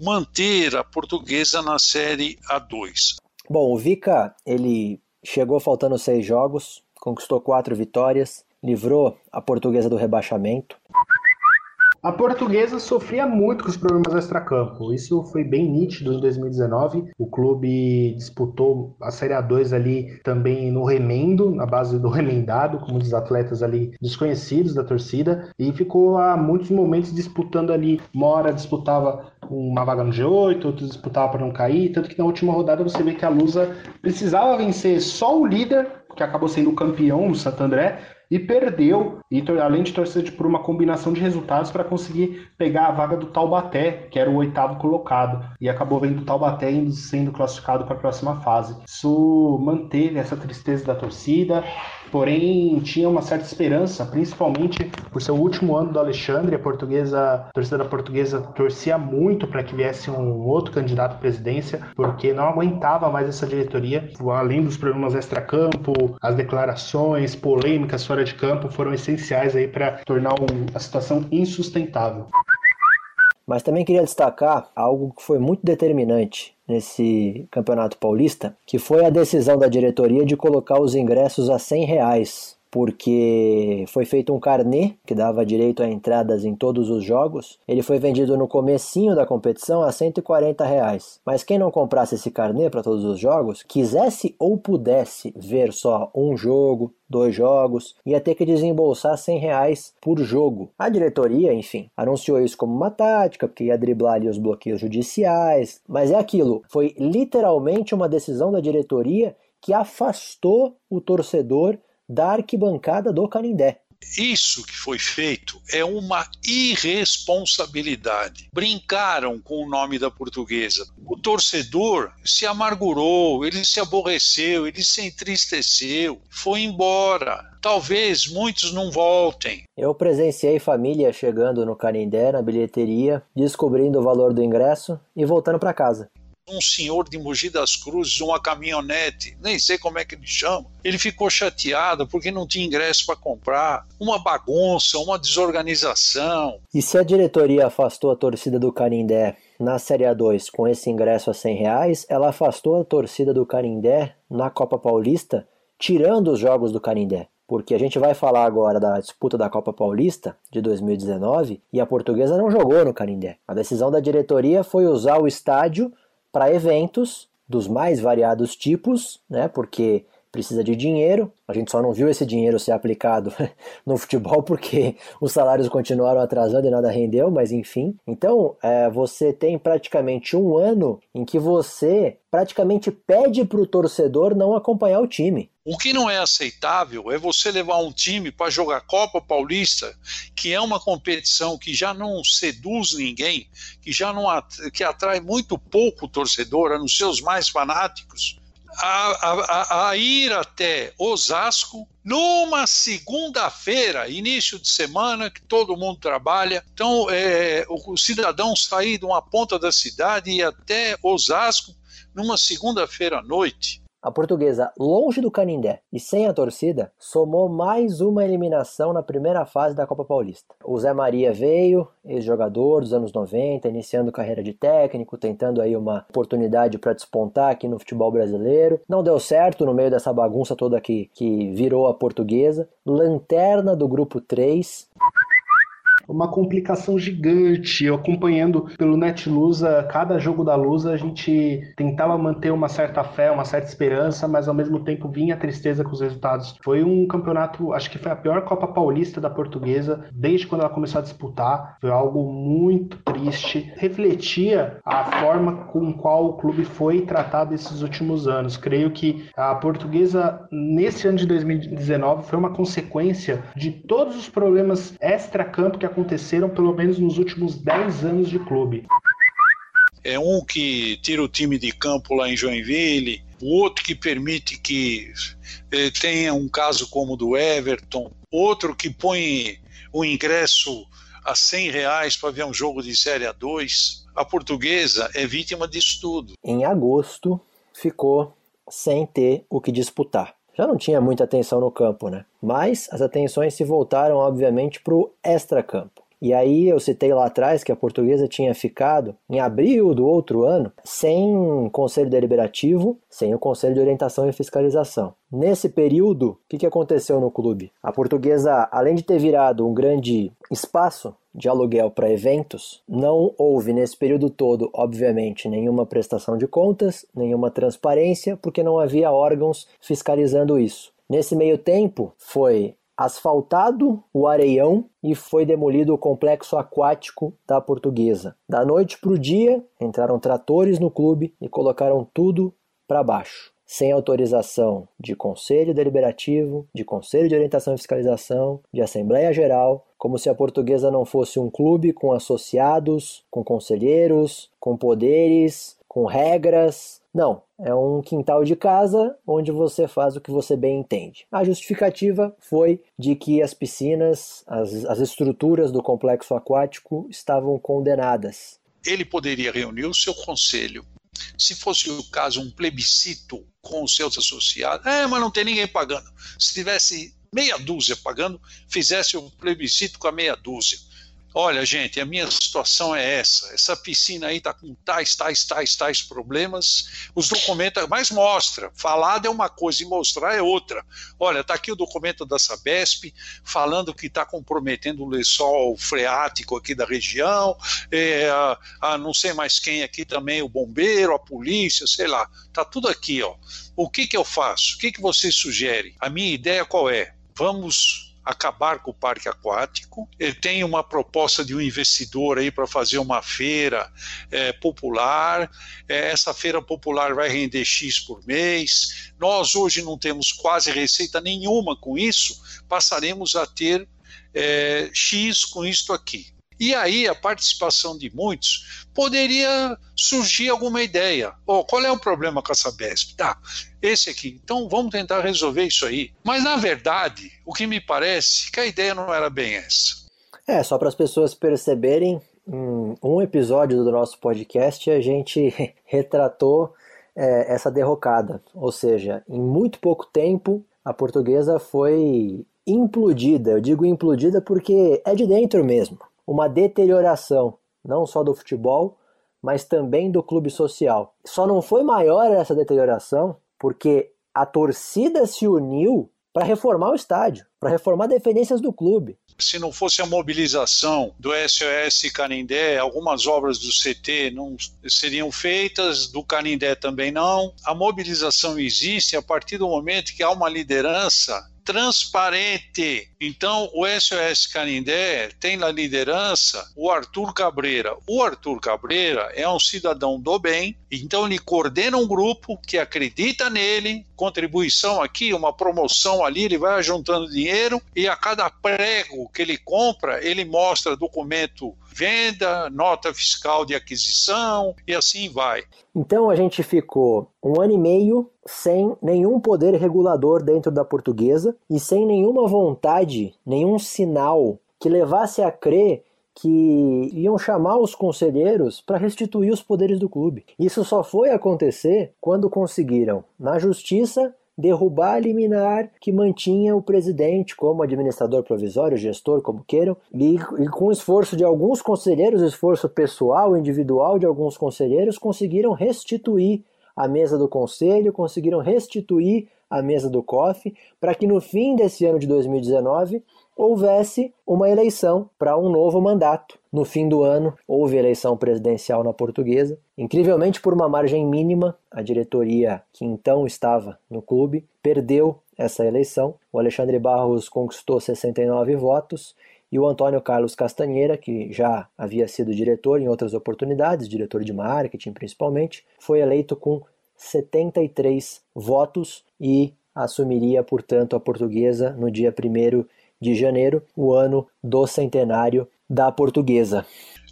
[SPEAKER 3] manter a portuguesa na Série A2.
[SPEAKER 1] Bom, o Vica, ele Chegou faltando seis jogos, conquistou quatro vitórias, livrou a portuguesa do rebaixamento.
[SPEAKER 4] A portuguesa sofria muito com os problemas extracampo. Isso foi bem nítido em 2019. O clube disputou a Série A2 ali também no remendo, na base do remendado, com muitos atletas ali desconhecidos da torcida, e ficou há muitos momentos disputando ali. Uma hora disputava uma vaga no G8, outro disputava para não cair, tanto que na última rodada você vê que a Lusa precisava vencer só o líder, que acabou sendo o campeão, o Santo André, e perdeu, e além de torcer por uma combinação de resultados para conseguir pegar a vaga do Taubaté, que era o oitavo colocado, e acabou vendo o Taubaté sendo classificado para a próxima fase. Isso manteve essa tristeza da torcida, porém tinha uma certa esperança, principalmente por ser o último ano do Alexandre, a portuguesa, a torcida portuguesa torcia muito para que viesse um outro candidato à presidência, porque não aguentava mais essa diretoria, além dos problemas extracampo, as declarações polêmicas fora de campo foram essenciais aí para tornar a situação insustentável.
[SPEAKER 1] Mas também queria destacar algo que foi muito determinante nesse Campeonato Paulista, que foi a decisão da diretoria de colocar os ingressos a 100 reais porque foi feito um carnê que dava direito a entradas em todos os jogos. Ele foi vendido no comecinho da competição a 140 reais. Mas quem não comprasse esse carnê para todos os jogos, quisesse ou pudesse ver só um jogo, dois jogos, ia ter que desembolsar 100 reais por jogo. A diretoria, enfim, anunciou isso como uma tática, porque ia driblar ali os bloqueios judiciais, mas é aquilo, foi literalmente uma decisão da diretoria que afastou o torcedor da arquibancada do Canindé.
[SPEAKER 3] Isso que foi feito é uma irresponsabilidade. Brincaram com o nome da portuguesa. O torcedor se amargurou, ele se aborreceu, ele se entristeceu, foi embora. Talvez muitos não voltem.
[SPEAKER 1] Eu presenciei família chegando no Canindé, na bilheteria, descobrindo o valor do ingresso e voltando para casa
[SPEAKER 3] um senhor de Mogi das Cruzes, uma caminhonete, nem sei como é que ele chama. Ele ficou chateado porque não tinha ingresso para comprar. Uma bagunça, uma desorganização.
[SPEAKER 1] E se a diretoria afastou a torcida do Canindé na Série A2 com esse ingresso a 100 reais, ela afastou a torcida do Canindé na Copa Paulista, tirando os jogos do Canindé. Porque a gente vai falar agora da disputa da Copa Paulista de 2019 e a portuguesa não jogou no Canindé. A decisão da diretoria foi usar o estádio para eventos dos mais variados tipos, né? Porque precisa de dinheiro. A gente só não viu esse dinheiro ser aplicado no futebol porque os salários continuaram atrasando e nada rendeu, mas enfim. Então, é, você tem praticamente um ano em que você praticamente pede para o torcedor não acompanhar o time.
[SPEAKER 3] O que não é aceitável é você levar um time para jogar Copa Paulista, que é uma competição que já não seduz ninguém, que já não que atrai muito pouco o torcedor, a não ser os mais fanáticos a, a, a ir até Osasco numa segunda-feira, início de semana, que todo mundo trabalha. Então, é, o cidadão sair de uma ponta da cidade e ir até Osasco numa segunda-feira à noite.
[SPEAKER 1] A portuguesa, longe do Canindé e sem a torcida, somou mais uma eliminação na primeira fase da Copa Paulista. O Zé Maria veio, ex-jogador dos anos 90, iniciando carreira de técnico, tentando aí uma oportunidade para despontar aqui no futebol brasileiro. Não deu certo no meio dessa bagunça toda que, que virou a portuguesa. Lanterna do grupo 3
[SPEAKER 4] uma complicação gigante. Eu acompanhando pelo Netlusa, cada jogo da Lusa, a gente tentava manter uma certa fé, uma certa esperança, mas ao mesmo tempo vinha a tristeza com os resultados. Foi um campeonato, acho que foi a pior Copa Paulista da Portuguesa desde quando ela começou a disputar. Foi algo muito triste. Refletia a forma com qual o clube foi tratado esses últimos anos. Creio que a Portuguesa, nesse ano de 2019, foi uma consequência de todos os problemas extra-campo que aconteceram pelo menos nos últimos 10 anos de clube.
[SPEAKER 3] É um que tira o time de campo lá em Joinville, o outro que permite que eh, tenha um caso como o do Everton, outro que põe o ingresso a 100 reais para ver um jogo de Série A2. A portuguesa é vítima disso tudo.
[SPEAKER 1] Em agosto, ficou sem ter o que disputar já não tinha muita atenção no campo, né? Mas as atenções se voltaram, obviamente, para o extracampo. E aí eu citei lá atrás que a portuguesa tinha ficado em abril do outro ano sem conselho deliberativo, sem o conselho de orientação e fiscalização. Nesse período, o que, aconteceu no clube? A portuguesa, além de ter virado um grande espaço de aluguel para eventos, não houve nesse período todo, obviamente, nenhuma prestação de contas, nenhuma transparência, porque não havia órgãos fiscalizando isso. Nesse meio tempo, foi asfaltado o areião e foi demolido o complexo aquático da Portuguesa. Da noite para o dia, entraram tratores no clube e colocaram tudo para baixo. Sem autorização de Conselho Deliberativo, de Conselho de Orientação e Fiscalização, de Assembleia Geral, como se a portuguesa não fosse um clube com associados, com conselheiros, com poderes, com regras, não, é um quintal de casa onde você faz o que você bem entende. A justificativa foi de que as piscinas, as, as estruturas do complexo aquático estavam condenadas.
[SPEAKER 3] Ele poderia reunir o seu conselho. Se fosse o caso, um plebiscito com os seus associados, é, mas não tem ninguém pagando. Se tivesse meia dúzia pagando, fizesse o plebiscito com a meia dúzia Olha, gente, a minha situação é essa. Essa piscina aí está com tais, tais, tais, tais problemas. Os documentos, mas mostra. Falado é uma coisa e mostrar é outra. Olha, está aqui o documento da Sabesp falando que está comprometendo o lençol freático aqui da região. É, a, a, não sei mais quem aqui também, o bombeiro, a polícia, sei lá. Está tudo aqui, ó. O que, que eu faço? O que, que vocês sugerem? A minha ideia qual é? Vamos acabar com o parque aquático. Ele tem uma proposta de um investidor aí para fazer uma feira é, popular. É, essa feira popular vai render X por mês. Nós hoje não temos quase receita nenhuma com isso, passaremos a ter é, X com isto aqui. E aí a participação de muitos poderia surgir alguma ideia. Oh, qual é o problema com a Sabesp? Tá, esse aqui. Então vamos tentar resolver isso aí. Mas na verdade, o que me parece que a ideia não era bem essa.
[SPEAKER 1] É, só para as pessoas perceberem, em um episódio do nosso podcast a gente retratou é, essa derrocada. Ou seja, em muito pouco tempo a portuguesa foi implodida. Eu digo implodida porque é de dentro mesmo uma deterioração, não só do futebol, mas também do clube social. Só não foi maior essa deterioração porque a torcida se uniu para reformar o estádio, para reformar dependências do clube.
[SPEAKER 3] Se não fosse a mobilização do SOS Canindé, algumas obras do CT não seriam feitas, do Canindé também não. A mobilização existe a partir do momento que há uma liderança transparente. Então, o SOS Canindé tem na liderança o Arthur Cabreira. O Arthur Cabreira é um cidadão do bem, então ele coordena um grupo que acredita nele, contribuição aqui, uma promoção ali, ele vai juntando dinheiro e a cada prego que ele compra, ele mostra documento venda, nota fiscal de aquisição e assim vai.
[SPEAKER 1] Então a gente ficou um ano e meio sem nenhum poder regulador dentro da portuguesa e sem nenhuma vontade, nenhum sinal que levasse a crer que iam chamar os conselheiros para restituir os poderes do clube. Isso só foi acontecer quando conseguiram, na justiça, derrubar a liminar que mantinha o presidente como administrador provisório, gestor, como queiram, e, e com o esforço de alguns conselheiros, esforço pessoal, individual de alguns conselheiros, conseguiram restituir a mesa do conselho, conseguiram restituir a mesa do COF, para que no fim desse ano de 2019 houvesse uma eleição para um novo mandato. No fim do ano, houve eleição presidencial na portuguesa. Incrivelmente, por uma margem mínima, a diretoria que então estava no clube perdeu essa eleição. O Alexandre Barros conquistou 69 votos e o Antônio Carlos Castanheira, que já havia sido diretor em outras oportunidades, diretor de marketing principalmente, foi eleito com 73 votos e assumiria, portanto, a portuguesa no dia 1 de janeiro, o ano do centenário da portuguesa.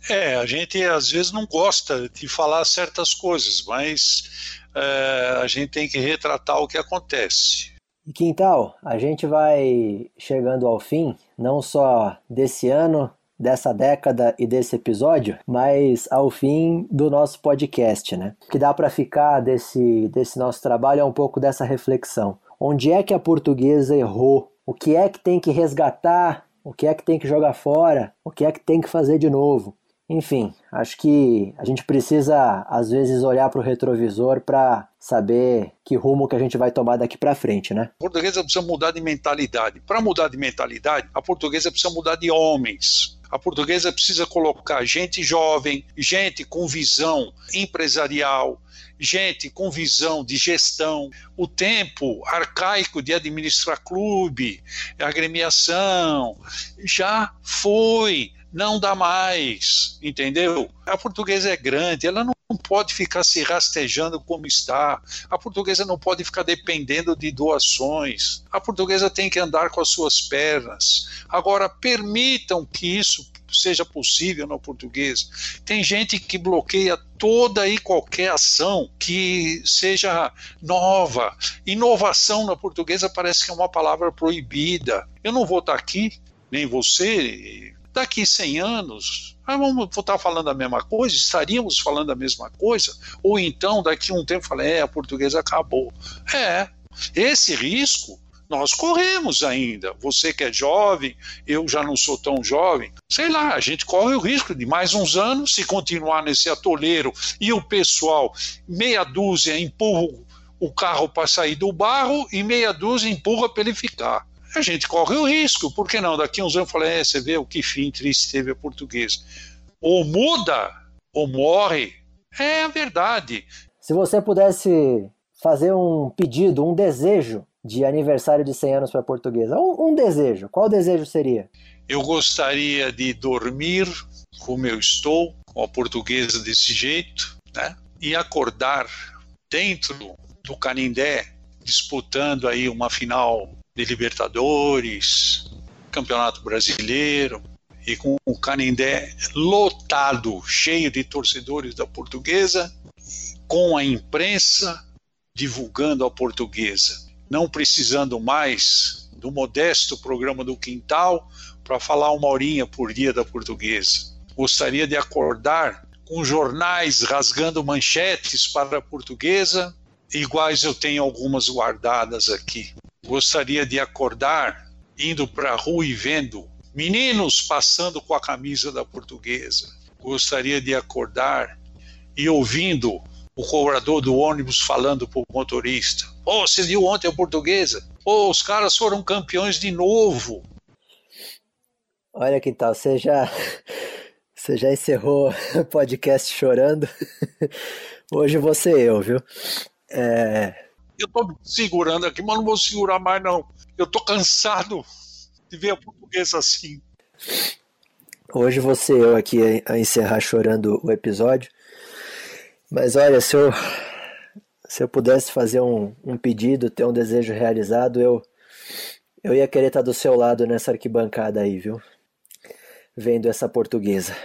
[SPEAKER 3] É, a gente às vezes não gosta de falar certas coisas, mas é, a gente tem que retratar o que acontece.
[SPEAKER 1] E Quintal, a gente vai chegando ao fim, não só desse ano, dessa década e desse episódio, mas ao fim do nosso podcast, né? O que dá para ficar desse, desse nosso trabalho é um pouco dessa reflexão. Onde é que a portuguesa errou o que é que tem que resgatar, o que é que tem que jogar fora, o que é que tem que fazer de novo. Enfim, acho que a gente precisa às vezes olhar para o retrovisor para saber que rumo que a gente vai tomar daqui para frente, né?
[SPEAKER 3] A portuguesa precisa mudar de mentalidade. Para mudar de mentalidade, a portuguesa precisa mudar de homens. A portuguesa precisa colocar gente jovem, gente com visão empresarial, gente com visão de gestão, o tempo arcaico de administrar clube, agremiação, já foi, não dá mais, entendeu? A portuguesa é grande, ela não pode ficar se rastejando como está. A portuguesa não pode ficar dependendo de doações. A portuguesa tem que andar com as suas pernas. Agora, permitam que isso seja possível no português. Tem gente que bloqueia toda e qualquer ação que seja nova. Inovação na portuguesa parece que é uma palavra proibida. Eu não vou estar aqui, nem você, daqui 100 anos, vamos estar falando a mesma coisa? Estaríamos falando a mesma coisa? Ou então, daqui um tempo, falei, é, a portuguesa acabou. É, esse risco nós corremos ainda. Você que é jovem, eu já não sou tão jovem. Sei lá, a gente corre o risco de mais uns anos, se continuar nesse atoleiro e o pessoal, meia dúzia, empurra o carro para sair do barro e meia dúzia empurra para ele ficar. A gente corre o risco, por que não? Daqui uns anos eu falei, é, você vê o que fim triste teve a portuguesa. Ou muda, ou morre. É a verdade.
[SPEAKER 1] Se você pudesse fazer um pedido, um desejo de aniversário de 100 anos para a portuguesa? Um, um, desejo. Qual desejo seria?
[SPEAKER 3] Eu gostaria de dormir como eu estou, com a portuguesa desse jeito, né? E acordar dentro do Canindé, disputando aí uma final de Libertadores, Campeonato Brasileiro, e com o Canindé lotado, cheio de torcedores da portuguesa, com a imprensa divulgando a portuguesa não precisando mais do modesto programa do Quintal para falar uma horinha por dia da portuguesa. Gostaria de acordar com jornais rasgando manchetes para a portuguesa, iguais eu tenho algumas guardadas aqui. Gostaria de acordar indo para a rua e vendo meninos passando com a camisa da portuguesa. Gostaria de acordar e ouvindo o cobrador do ônibus falando para o motorista: oh, você viu ontem a portuguesa? Oh, os caras foram campeões de novo.
[SPEAKER 1] Olha que tal, você já, você já encerrou o podcast chorando. Hoje você eu, viu? É...
[SPEAKER 3] Eu me segurando aqui, mas não vou segurar mais não. Eu tô cansado de ver a portuguesa assim.
[SPEAKER 1] Hoje você eu aqui a encerrar chorando o episódio. Mas olha, se eu, se eu pudesse fazer um, um pedido, ter um desejo realizado, eu, eu ia querer estar do seu lado nessa arquibancada aí, viu? Vendo essa portuguesa.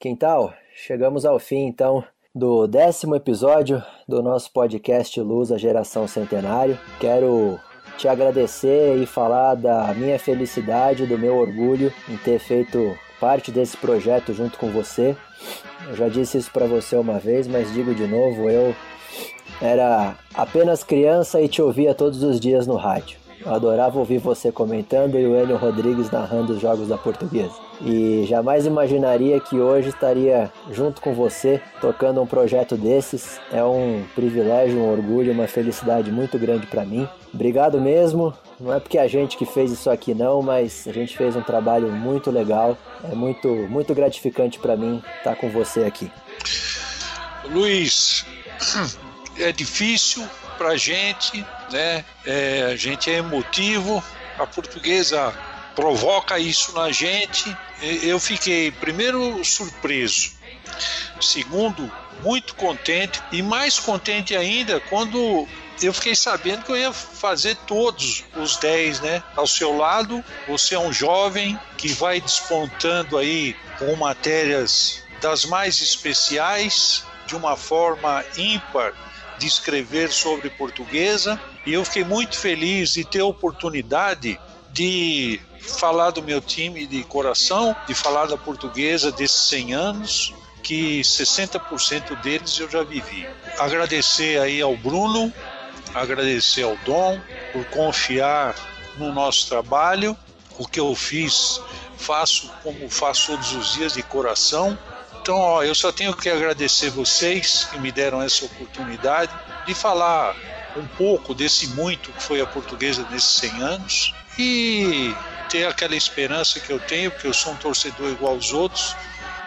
[SPEAKER 1] Quintal, chegamos ao fim então do décimo episódio do nosso podcast Luz a Geração Centenário. Quero te agradecer e falar da minha felicidade, do meu orgulho em ter feito parte desse projeto junto com você. Eu já disse isso para você uma vez, mas digo de novo, eu era apenas criança e te ouvia todos os dias no rádio. Eu adorava ouvir você comentando e o Enio Rodrigues narrando os jogos da Portuguesa. E jamais imaginaria que hoje estaria junto com você tocando um projeto desses. É um privilégio, um orgulho, uma felicidade muito grande para mim. Obrigado mesmo. Não é porque a gente que fez isso aqui não, mas a gente fez um trabalho muito legal. É muito muito gratificante para mim estar com você aqui.
[SPEAKER 3] Luiz, é difícil para gente, né? É, a gente é emotivo, a portuguesa provoca isso na gente. Eu fiquei, primeiro, surpreso, segundo, muito contente e mais contente ainda quando eu fiquei sabendo que eu ia fazer todos os 10, né? Ao seu lado, você é um jovem que vai despontando aí com matérias das mais especiais, de uma forma ímpar de escrever sobre portuguesa e eu fiquei muito feliz de ter a oportunidade de falar do meu time de coração, de falar da portuguesa desses 100 anos, que 60% deles eu já vivi. Agradecer aí ao Bruno, agradecer ao Dom por confiar no nosso trabalho. O que eu fiz, faço como faço todos os dias de coração então, ó, eu só tenho que agradecer vocês que me deram essa oportunidade de falar um pouco desse muito que foi a portuguesa nesses 100 anos e ter aquela esperança que eu tenho, porque eu sou um torcedor igual aos outros,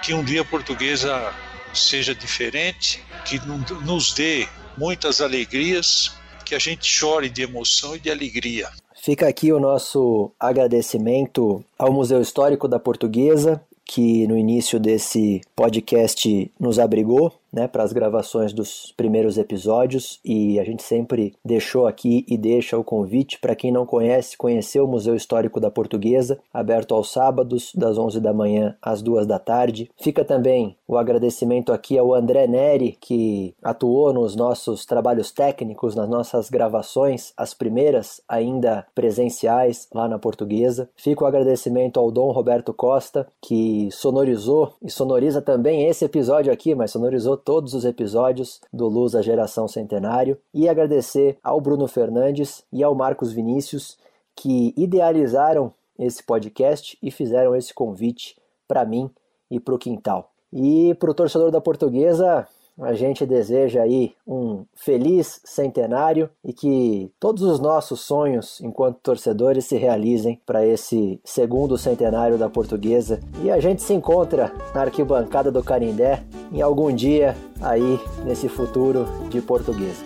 [SPEAKER 3] que um dia a portuguesa seja diferente, que nos dê muitas alegrias, que a gente chore de emoção e de alegria.
[SPEAKER 1] Fica aqui o nosso agradecimento ao Museu Histórico da Portuguesa que no início desse podcast nos abrigou né, para as gravações dos primeiros episódios e a gente sempre deixou aqui e deixa o convite para quem não conhece conhecer o Museu Histórico da Portuguesa, aberto aos sábados das 11 da manhã às 2 da tarde. Fica também o agradecimento aqui ao André Neri que atuou nos nossos trabalhos técnicos, nas nossas gravações, as primeiras ainda presenciais lá na Portuguesa. Fica o agradecimento ao Dom Roberto Costa que sonorizou e sonoriza também esse episódio aqui, mas sonorizou todos os episódios do Luz a Geração Centenário e agradecer ao Bruno Fernandes e ao Marcos Vinícius que idealizaram esse podcast e fizeram esse convite para mim e para o Quintal. E para o torcedor da Portuguesa, a gente deseja aí um feliz centenário e que todos os nossos sonhos enquanto torcedores se realizem para esse segundo centenário da Portuguesa. E a gente se encontra na arquibancada do Canindé em algum dia aí nesse futuro de Portuguesa.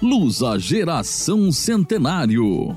[SPEAKER 2] Luz a Geração Centenário.